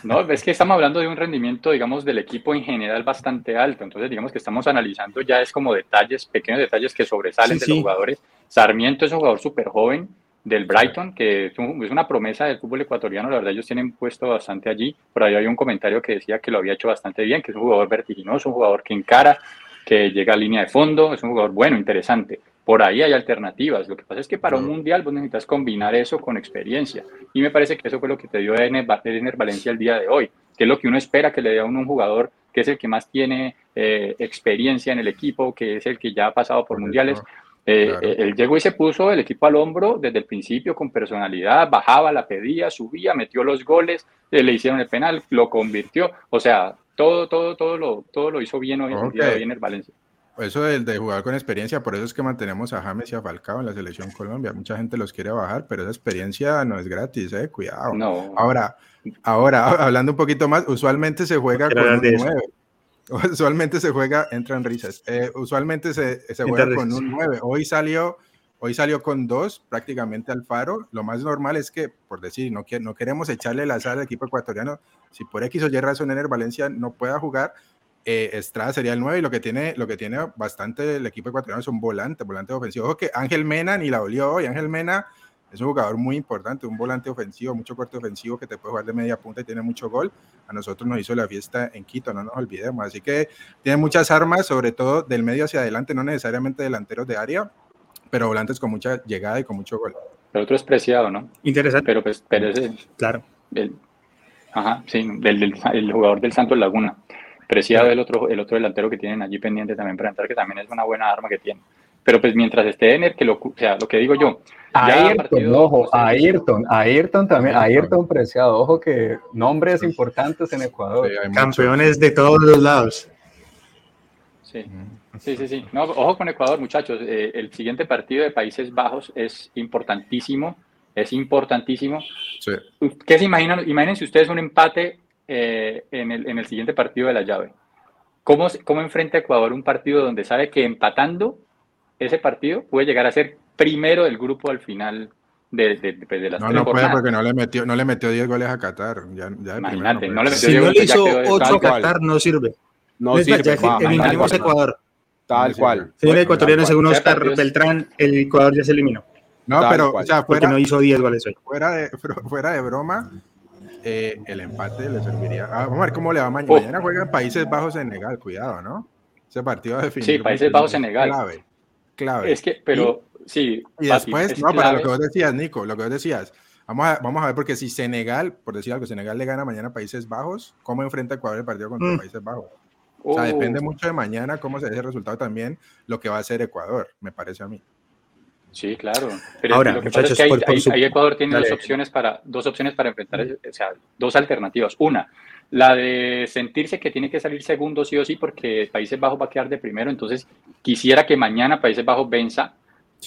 No, es que estamos hablando de un rendimiento, digamos, del equipo en general bastante alto. Entonces, digamos que estamos analizando ya es como detalles, pequeños detalles que sobresalen de los jugadores. Sarmiento es un jugador súper joven del Brighton, que es, una promesa del fútbol ecuatoriano. La verdad, ellos tienen puesto bastante allí. Por ahí hay un comentario que decía que lo había hecho bastante bien, que es un jugador vertiginoso, un jugador que encara, que llega a línea de fondo, es un jugador bueno, interesante. Por ahí hay alternativas. Lo que pasa es que para un mundial vos necesitas combinar eso con experiencia. Y me parece que eso fue lo que te dio Ener, Valencia el día de hoy, que es lo que uno espera que le dé a un jugador que es el que más tiene eh, experiencia en el equipo, que es el que ya ha pasado por mundiales. Eh, eh, él llegó y se puso el equipo al hombro desde el principio con personalidad, bajaba, la pedía, subía, metió los goles, le hicieron el penal, lo convirtió. O sea, todo, todo, todo lo, todo lo hizo bien hoy, okay. bien el Valencia. Eso del de jugar con experiencia, por eso es que mantenemos a James y a Falcao en la selección Colombia. Mucha gente los quiere bajar, pero esa experiencia no es gratis, eh, cuidado. No. Ahora, ahora hablando un poquito más, usualmente se juega con un 9. Usualmente se juega, entran risas. Eh, usualmente se, se juega con un 9. Hoy salió, hoy salió con dos, prácticamente al faro. Lo más normal es que, por decir, no, no queremos echarle la sal al equipo ecuatoriano. Si por X o Y razón en el Valencia no pueda jugar, eh, Estrada sería el 9 y lo que tiene, lo que tiene bastante el equipo ecuatoriano es un volante, volante ofensivo. Ojo que Ángel Mena ni la olió hoy. Ángel Mena es un jugador muy importante, un volante ofensivo, mucho corte ofensivo que te puede jugar de media punta y tiene mucho gol. A nosotros nos hizo la fiesta en Quito, no nos olvidemos. Así que tiene muchas armas, sobre todo del medio hacia adelante, no necesariamente delanteros de área, pero volantes con mucha llegada y con mucho gol. Pero otro es preciado, ¿no? Interesante. Pero, pues, pero ese, claro. ajá, sí, del, el jugador del Santos Laguna. Preciado el otro, el otro delantero que tienen allí pendiente también para entrar, que también es una buena arma que tiene. Pero pues mientras esté en el que lo, o sea, lo que digo yo. Ayrton, ojo, Ayrton, Ayrton también, Ayrton preciado, ojo que nombres importantes en Ecuador. Campeones de todos los lados. Sí, sí, sí, sí. No, ojo con Ecuador, muchachos. Eh, el siguiente partido de Países Bajos es importantísimo, es importantísimo. Sí. ¿Qué se imaginan? Imagínense ustedes un empate eh, en, el, en, el, siguiente partido de la llave. ¿Cómo, ¿Cómo enfrenta Ecuador un partido donde sabe que empatando ese partido puede llegar a ser primero del grupo al final de, de, de, de las No, no puede porque no le metió, no le metió 10 goles a Qatar. Ya, ya Imagínate, no, le metió si 10 no le hizo 8 a Qatar, no sirve. No sirve. Eliminamos Ecuador. Tal cual. Señor ecuatoriano, según Oscar Beltrán, el Ecuador ya se eliminó. No, pero, o sea, fuera, porque no hizo 10 goles hoy. Fuera de, fuera de broma, eh, el empate le serviría. Ah, vamos a ver cómo le va mañana. Mañana juegan Países Bajos Senegal, cuidado, ¿no? Ese partido definido. Sí, Países Bajos Senegal. Clave, clave. Es que, pero sí. Y después, no, para lo que vos decías, Nico, lo que vos decías. Vamos a, vamos a ver, porque si Senegal, por decir algo, Senegal le gana mañana a Países Bajos, ¿cómo enfrenta Ecuador el partido contra mm. Países Bajos? O sea, depende oh. mucho de mañana cómo se dé ese resultado también, lo que va a hacer Ecuador, me parece a mí. Sí, claro. Pero Ahora, lo que muchachos, pasa es que ahí, Ecuador tiene dos opciones, para, dos opciones para enfrentar, o sea, dos alternativas. Una, la de sentirse que tiene que salir segundo sí o sí porque Países Bajos va a quedar de primero, entonces quisiera que mañana Países Bajos venza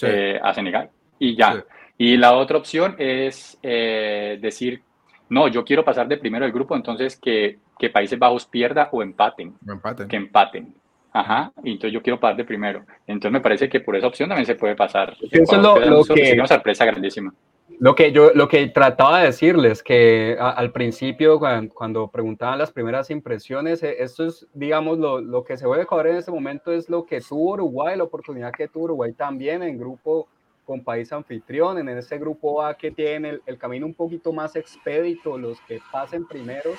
eh, a Senegal y ya. Y la otra opción es eh, decir, no, yo quiero pasar de primero del grupo, entonces que, que Países Bajos pierda o empaten. O empaten. Que empaten. Ajá, y entonces yo quiero pasar de primero. Entonces me parece que por esa opción también se puede pasar. Eso es lo, que... Una sorpresa grandísima. Lo que yo lo que trataba de decirles, que al principio cuando, preguntaban las primeras impresiones, eh, esto es, digamos, lo, lo que se a Ecuador en este momento es lo que tuvo Uruguay, la oportunidad que tuvo Uruguay también en grupo con país anfitrión, en ese grupo A que tiene el, el camino un poquito más expedito, los que pasen primero,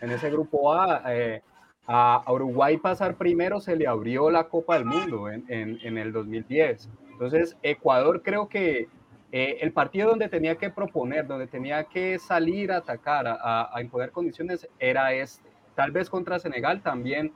en ese grupo A... Eh, a, Uruguay pasar primero se le abrió la Copa del Mundo en, en, el 2010. Entonces, Ecuador creo que eh, el partido donde tenía que proponer, donde tenía que salir a atacar, a, a, imponer condiciones, era este. Tal vez contra Senegal también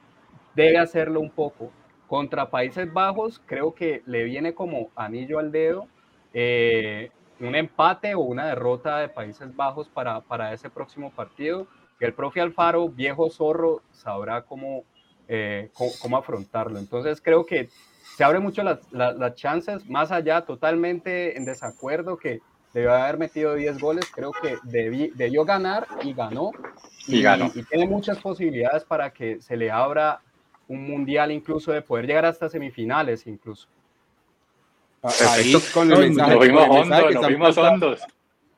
debe hacerlo un poco. Contra Países Bajos creo que le viene como anillo al dedo eh, un empate o una derrota de Países Bajos para, para ese próximo partido que el profe Alfaro, viejo zorro, sabrá cómo, eh, cómo, afrontarlo. Entonces creo que se abren mucho las, las, chances, más allá, totalmente en desacuerdo, que debió haber metido 10 goles, creo que debió ganar y ganó. Y, ganó. Y tiene muchas posibilidades para que se le abra un mundial incluso de poder llegar hasta semifinales incluso. Ahí con el mensaje, nos vimos hondos, nos vimos hondos.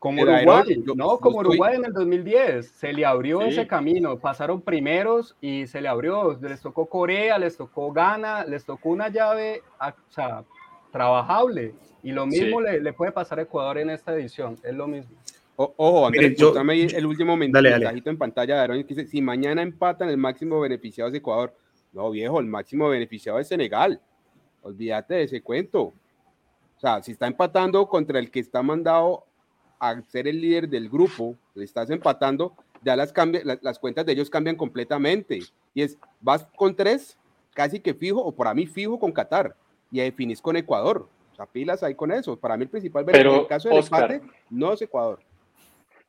Como Uruguay, no, como Uruguay en el 2010, se le abrió ese camino, pasaron primeros y se le abrió, les tocó Corea, les tocó Ghana, les tocó una llave, o sea, trabajable, y lo mismo le, puede pasar a Ecuador en esta edición, es lo mismo. ojo, Andrés, yo, el último mensajito en pantalla de Aaron, que dice, si mañana empatan, el máximo beneficiado es Ecuador. No, viejo, el máximo beneficiado es Senegal. Olvídate de ese cuento. O sea, si está empatando contra el que está mandado a ser el líder del grupo, le estás empatando, ya las, cambia, las, cuentas de ellos cambian completamente. Y es, vas con tres, casi que fijo, o para mí fijo con Qatar, y definís con Ecuador. O sea, pilas ahí con eso. Para mí el principal Pero, en el caso del empate no es Ecuador.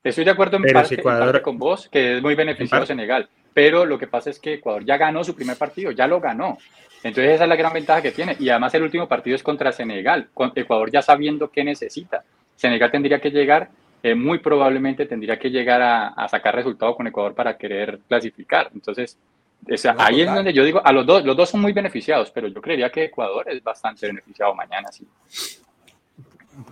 Estoy de acuerdo en parte, con vos, que es muy beneficioso Senegal. Pero lo que pasa es que Ecuador ya ganó su primer partido, ya lo ganó. Entonces esa es la gran ventaja que tiene. Y además el último partido es contra Senegal, con Ecuador ya sabiendo qué necesita. Senegal tendría que llegar, eh, muy probablemente tendría que llegar a, sacar resultado con Ecuador para querer clasificar. Entonces, ahí es donde yo digo, a los dos, los dos son muy beneficiados, pero yo creería que Ecuador es bastante beneficiado mañana, sí.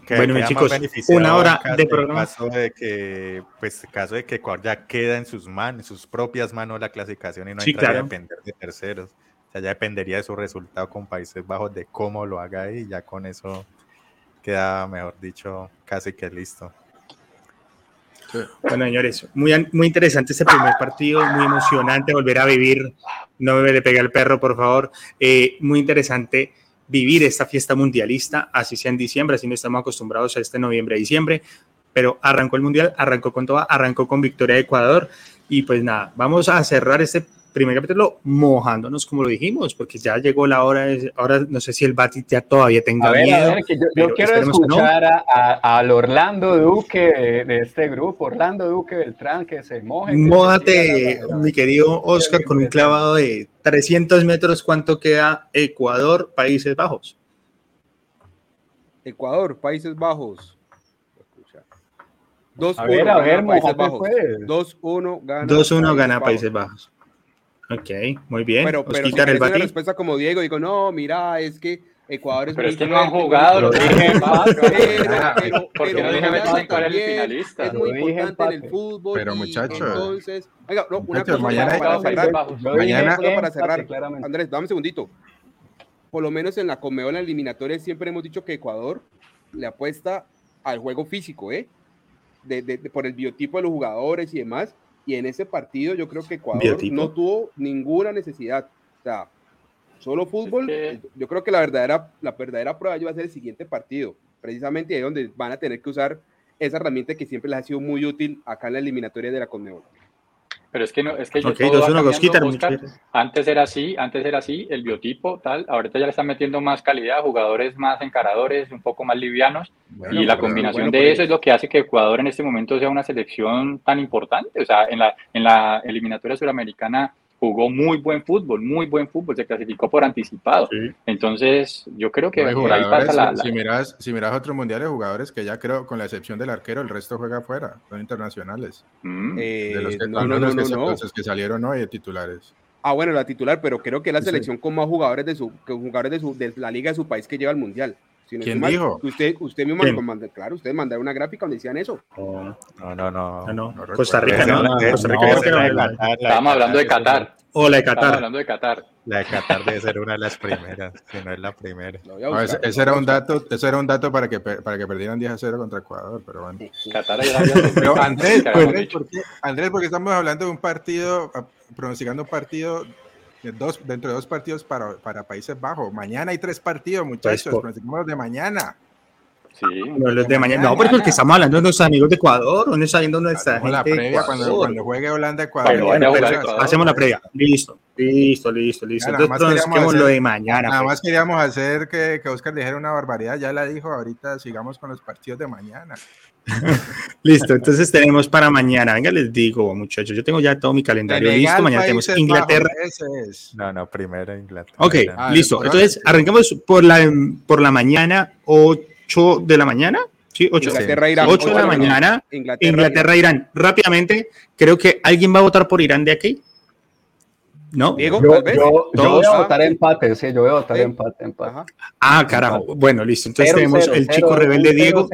bueno, chicos, una hora de programa. Caso de que, pues, caso de que Ecuador ya queda en sus manos, en sus propias manos la clasificación y no hay que depender de terceros. O sea, ya dependería de su resultado con Países Bajos, de cómo lo haga ahí, ya con eso queda, mejor dicho, casi que listo. Bueno, señores, muy, muy interesante este primer partido, muy emocionante volver a vivir. No me le pegue al perro, por favor. Eh, muy interesante vivir esta fiesta mundialista, así sea en diciembre, así no estamos acostumbrados a este noviembre, diciembre, pero arrancó el mundial, arrancó con toda, arrancó con victoria de Ecuador y pues nada, vamos a cerrar este primer capítulo mojándonos, como lo dijimos, porque ya llegó la hora, ahora no sé si el Batis ya todavía tenga miedo. yo, quiero escuchar al Orlando Duque de, este grupo, Orlando Duque Beltrán, que se moje. Mójate, mi querido Oscar, con un clavado de 300 metros, ¿cuánto queda Ecuador, Países Bajos? Ecuador, Países Bajos. 2-1 a ver, Países Bajos. 2-1 gana, 2-1 gana Países Bajos. Ok, muy bien. Pero, pero si el una respuesta como Diego, digo, no, mira, es que Ecuador es Pero es que no han jugado, lo dije Porque no dije cuál es el finalista. Es muy importante en el fútbol. Pero muchachos. Entonces, venga, no, una cosa mañana para, cerrar. Mañana, para cerrar. Andrés, dame un segundito. Por lo menos en la Comeola eliminatoria siempre hemos dicho que Ecuador le apuesta al juego físico, ¿eh? De, de, por el biotipo de los jugadores y demás y en ese partido yo creo que Ecuador no tuvo ninguna necesidad. O sea, solo fútbol. Yo creo que la verdadera, la verdadera prueba va a ser el siguiente partido. Precisamente ahí donde van a tener que usar esa herramienta que siempre les ha sido muy útil acá en la eliminatoria de la Conmebol. Pero es que no, es que okay, todo antes era así, antes era así, el biotipo, tal, ahorita ya le están metiendo más calidad, jugadores más encaradores, un poco más livianos, y la combinación de eso es lo que hace que Ecuador en este momento sea una selección tan importante. O sea, en la, en la eliminatoria suramericana jugó muy buen fútbol, muy buen fútbol, se clasificó por anticipado. Entonces, yo creo que por ahí pasa la, Si, miras, si miras otros mundiales, jugadores que ya creo, con la excepción del arquero, el resto juega afuera, son internacionales. Mm. Eh, de los que, no, no, no, los que, salieron hoy de titulares. Ah, bueno, la titular, pero creo que la selección con más jugadores de su jugadores de, su, de la liga de su país que lleva el mundial. ¿Quién dijo? Usted, usted mismo mandó, claro, usted mandaron una gráfica donde decían eso. No, no, no. no, Costa Rica, no. Costa Rica Estábamos hablando de Qatar. O la de Qatar. Estamos hablando de Qatar. La de Qatar debe ser una de las primeras, si no es la primera. ese, era un dato, ese era un dato para que, para que perdieran 10 a 0 contra Ecuador, pero bueno. Qatar pero Andrés, ¿por qué, Andrés, porque estamos hablando de un partido, pronosticando un partido dos, dentro de dos partidos para, para Países Bajos. Mañana hay tres partidos, pues, muchachos. Pues, de mañana. Sí, no, los de mañana. No, porque estamos hablando de nuestros amigos de Ecuador, ¿dónde está viendo nuestra gente? La previa cuando, cuando, juegue Holanda Ecuador. Bueno, hacemos la previa. Listo, listo, listo, listo. Entonces hacer, lo de mañana. Nada pues. más queríamos hacer que, que Oscar dijera una barbaridad, ya la dijo. Ahorita sigamos con los partidos de mañana. listo, entonces tenemos para mañana. Venga, les digo, muchachos, yo tengo ya todo mi calendario listo. Mañana tenemos Inglaterra. No, no, primero Inglaterra. Ok, listo. Entonces, arrancamos por la, por la mañana, 8 de la mañana. Sí, 8, Inglaterra, Irán, 8 de la mañana. Inglaterra, Irán. Rápidamente, creo que alguien va a votar por Irán de aquí. ¿No? Diego, yo, yo, yo, voy a votar empate, sí, yo voy a votar empate, empate. Ah, carajo. Bueno, listo. Entonces tenemos el chico rebelde Diego.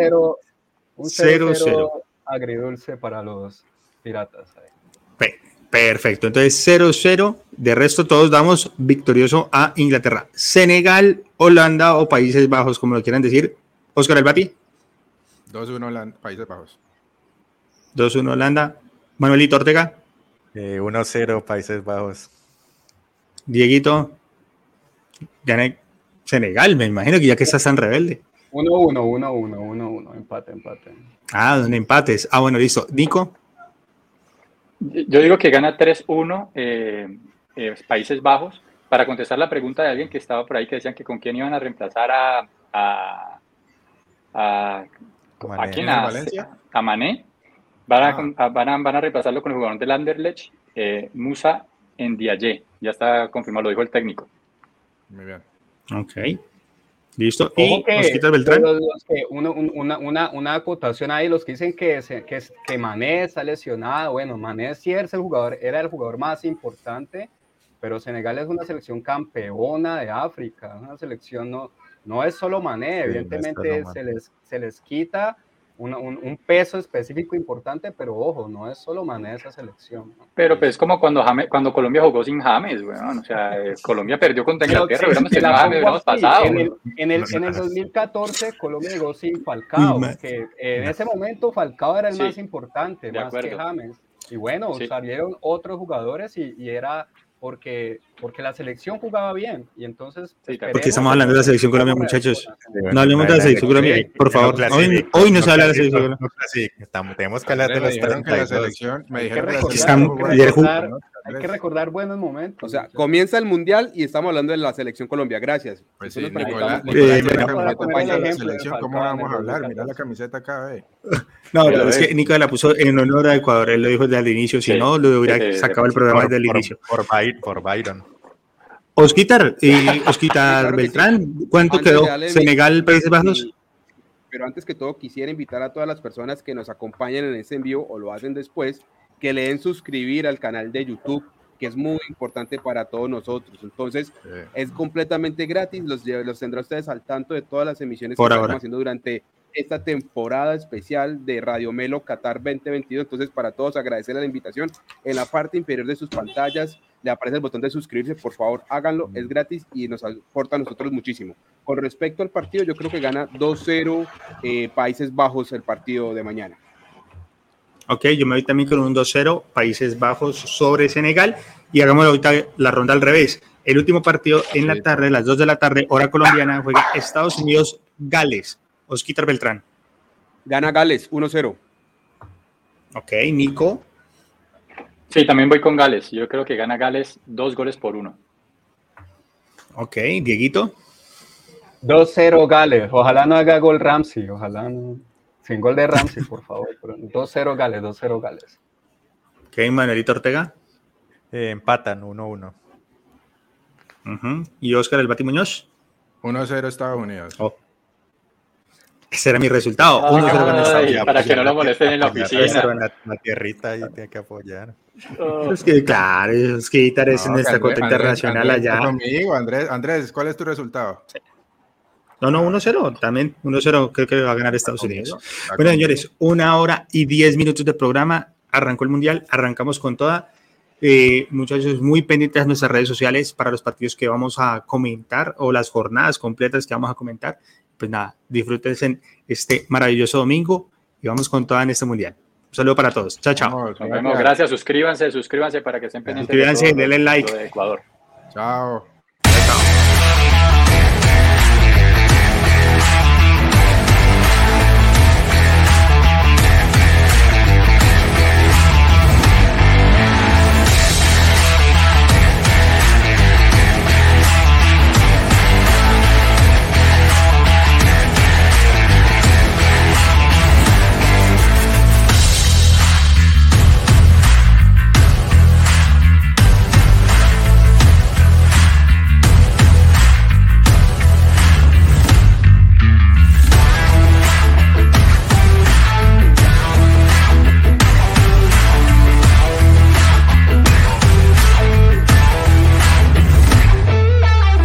Un 0-0 agridulce para los piratas. Perfecto, entonces 0-0. De resto, todos damos victorioso a Inglaterra. Senegal, Holanda o Países Bajos, como lo quieran decir. Oscar El 2-1 Países Bajos. 2-1 Holanda. Manuelito Ortega. 1-0 eh, Países Bajos. Dieguito. Senegal, me imagino que ya que estás tan rebelde. 1-1, 1-1, 1-1, empate, empate. Ah, donde empates. Ah, bueno, listo. Nico. Yo digo que gana 3-1 eh, eh, Países Bajos. Para contestar la pregunta de alguien que estaba por ahí que decían que con quién iban a reemplazar a. a, a, ¿a quién? A, a Mané. Van a, ah. van, a, van a reemplazarlo con el jugador del Anderlecht, eh, Musa Ndiaye. Ya está confirmado, lo dijo el técnico. Muy bien. Ok. Listo. y que, Beltrán. una, una, una, acotación ahí, los que dicen que, que, que Mané está lesionado. Bueno, Mané sí es el jugador, era el jugador más importante, pero Senegal es una selección campeona de África. Una selección no, no es solo Mané, evidentemente se, les, se les quita un, un, peso específico importante, pero ojo, no es solo Mané esa selección. Pero pues como cuando, cuando Colombia jugó sin James, bueno, o sea, eh, Colombia perdió contra Inglaterra, hubiéramos tenido James, hubiéramos pasado. En el, en el, en el 2014 Colombia jugó sin Falcao, que en ese momento Falcao era el más importante, más que James. Y bueno, salieron otros jugadores y, y era porque, porque la selección jugaba bien y entonces... porque estamos hablando de la selección Colombia, muchachos. No hablemos de la selección Colombia, por favor. Hoy, hoy no se habla de la selección Colombia. Sí, estamos, tenemos que hablar de los 32. Me dijeron que la hay que recordar buenos momentos. O sea, comienza el mundial y estamos hablando de la selección Colombia. Gracias. Pues sí, Nicolás, Nicolás, selección, ¿cómo vamos a hablar? Mira la camiseta acá, eh. No, es que Nicolás la puso en honor a Ecuador. Él lo dijo desde el inicio. Si no, lo hubiera sacado el programa desde el inicio. Por, por Byron. Osquitar, eh, Osquitar Beltrán, ¿cuánto quedó? Senegal, Países Bajos. Pero antes que todo, quisiera invitar a todas las personas que nos acompañan en ese envío o lo hacen después que le den suscribir al canal de YouTube, que es muy importante para todos nosotros. Entonces, es completamente gratis, los, los tendrá ustedes al tanto de todas las emisiones que estamos haciendo durante esta temporada especial de Radio Melo Qatar 2022. Entonces, para todos, agradecerle la invitación. En la parte inferior de sus pantallas le aparece el botón de suscribirse. Por favor, háganlo, es gratis y nos aporta a nosotros muchísimo. Con respecto al partido, yo creo que gana 2-0 eh, Países Bajos el partido de mañana. Ok, yo me voy también con un 2-0, Países Bajos sobre Senegal. Y hagamos ahorita la ronda al revés. El último partido en la tarde, las 2 de la tarde, hora colombiana, juega Estados Unidos-Gales. Osquitar Beltrán. Gana Gales, 1-0. Ok, Nico. Sí, también voy con Gales. Yo creo que gana Gales dos goles por uno. Ok, Dieguito. 2-0 Gales. Ojalá no haga gol Ramsey. Ojalá no. Sin gol de Ramsey, por favor. 2-0 Gales, 2-0 Gales. Ok, Manuelito Ortega. Eh, empatan 1-1. ¿Y Oscar el Bati Muñoz? 1-0 Estados Unidos. Oh. Ese era mi resultado. 1-0 Estados Unidos. Para que no lo molesten en la oficina. La, tierrita ahí tiene que apoyar. Oh. Es que, claro, es que Itar es en nuestra cuota internacional allá. Conmigo, Andrés, Andrés, ¿cuál es tu resultado? No, no, 1-0, también 1-0 creo que va a ganar Estados Unidos. Bueno, señores, una hora y diez minutos de programa, arrancó el Mundial, arrancamos con toda. Eh, muchachos, muy pendientes de nuestras redes sociales para los partidos que vamos a comentar o las jornadas completas que vamos a comentar. Pues nada, disfrútense este maravilloso domingo y vamos con toda en este Mundial. Un saludo para todos. Chao, chao. Nos vemos. Gracias. Suscríbanse, suscríbanse para que estén pendientes. Suscríbanse, denle like. De Ecuador. Chao. Chao.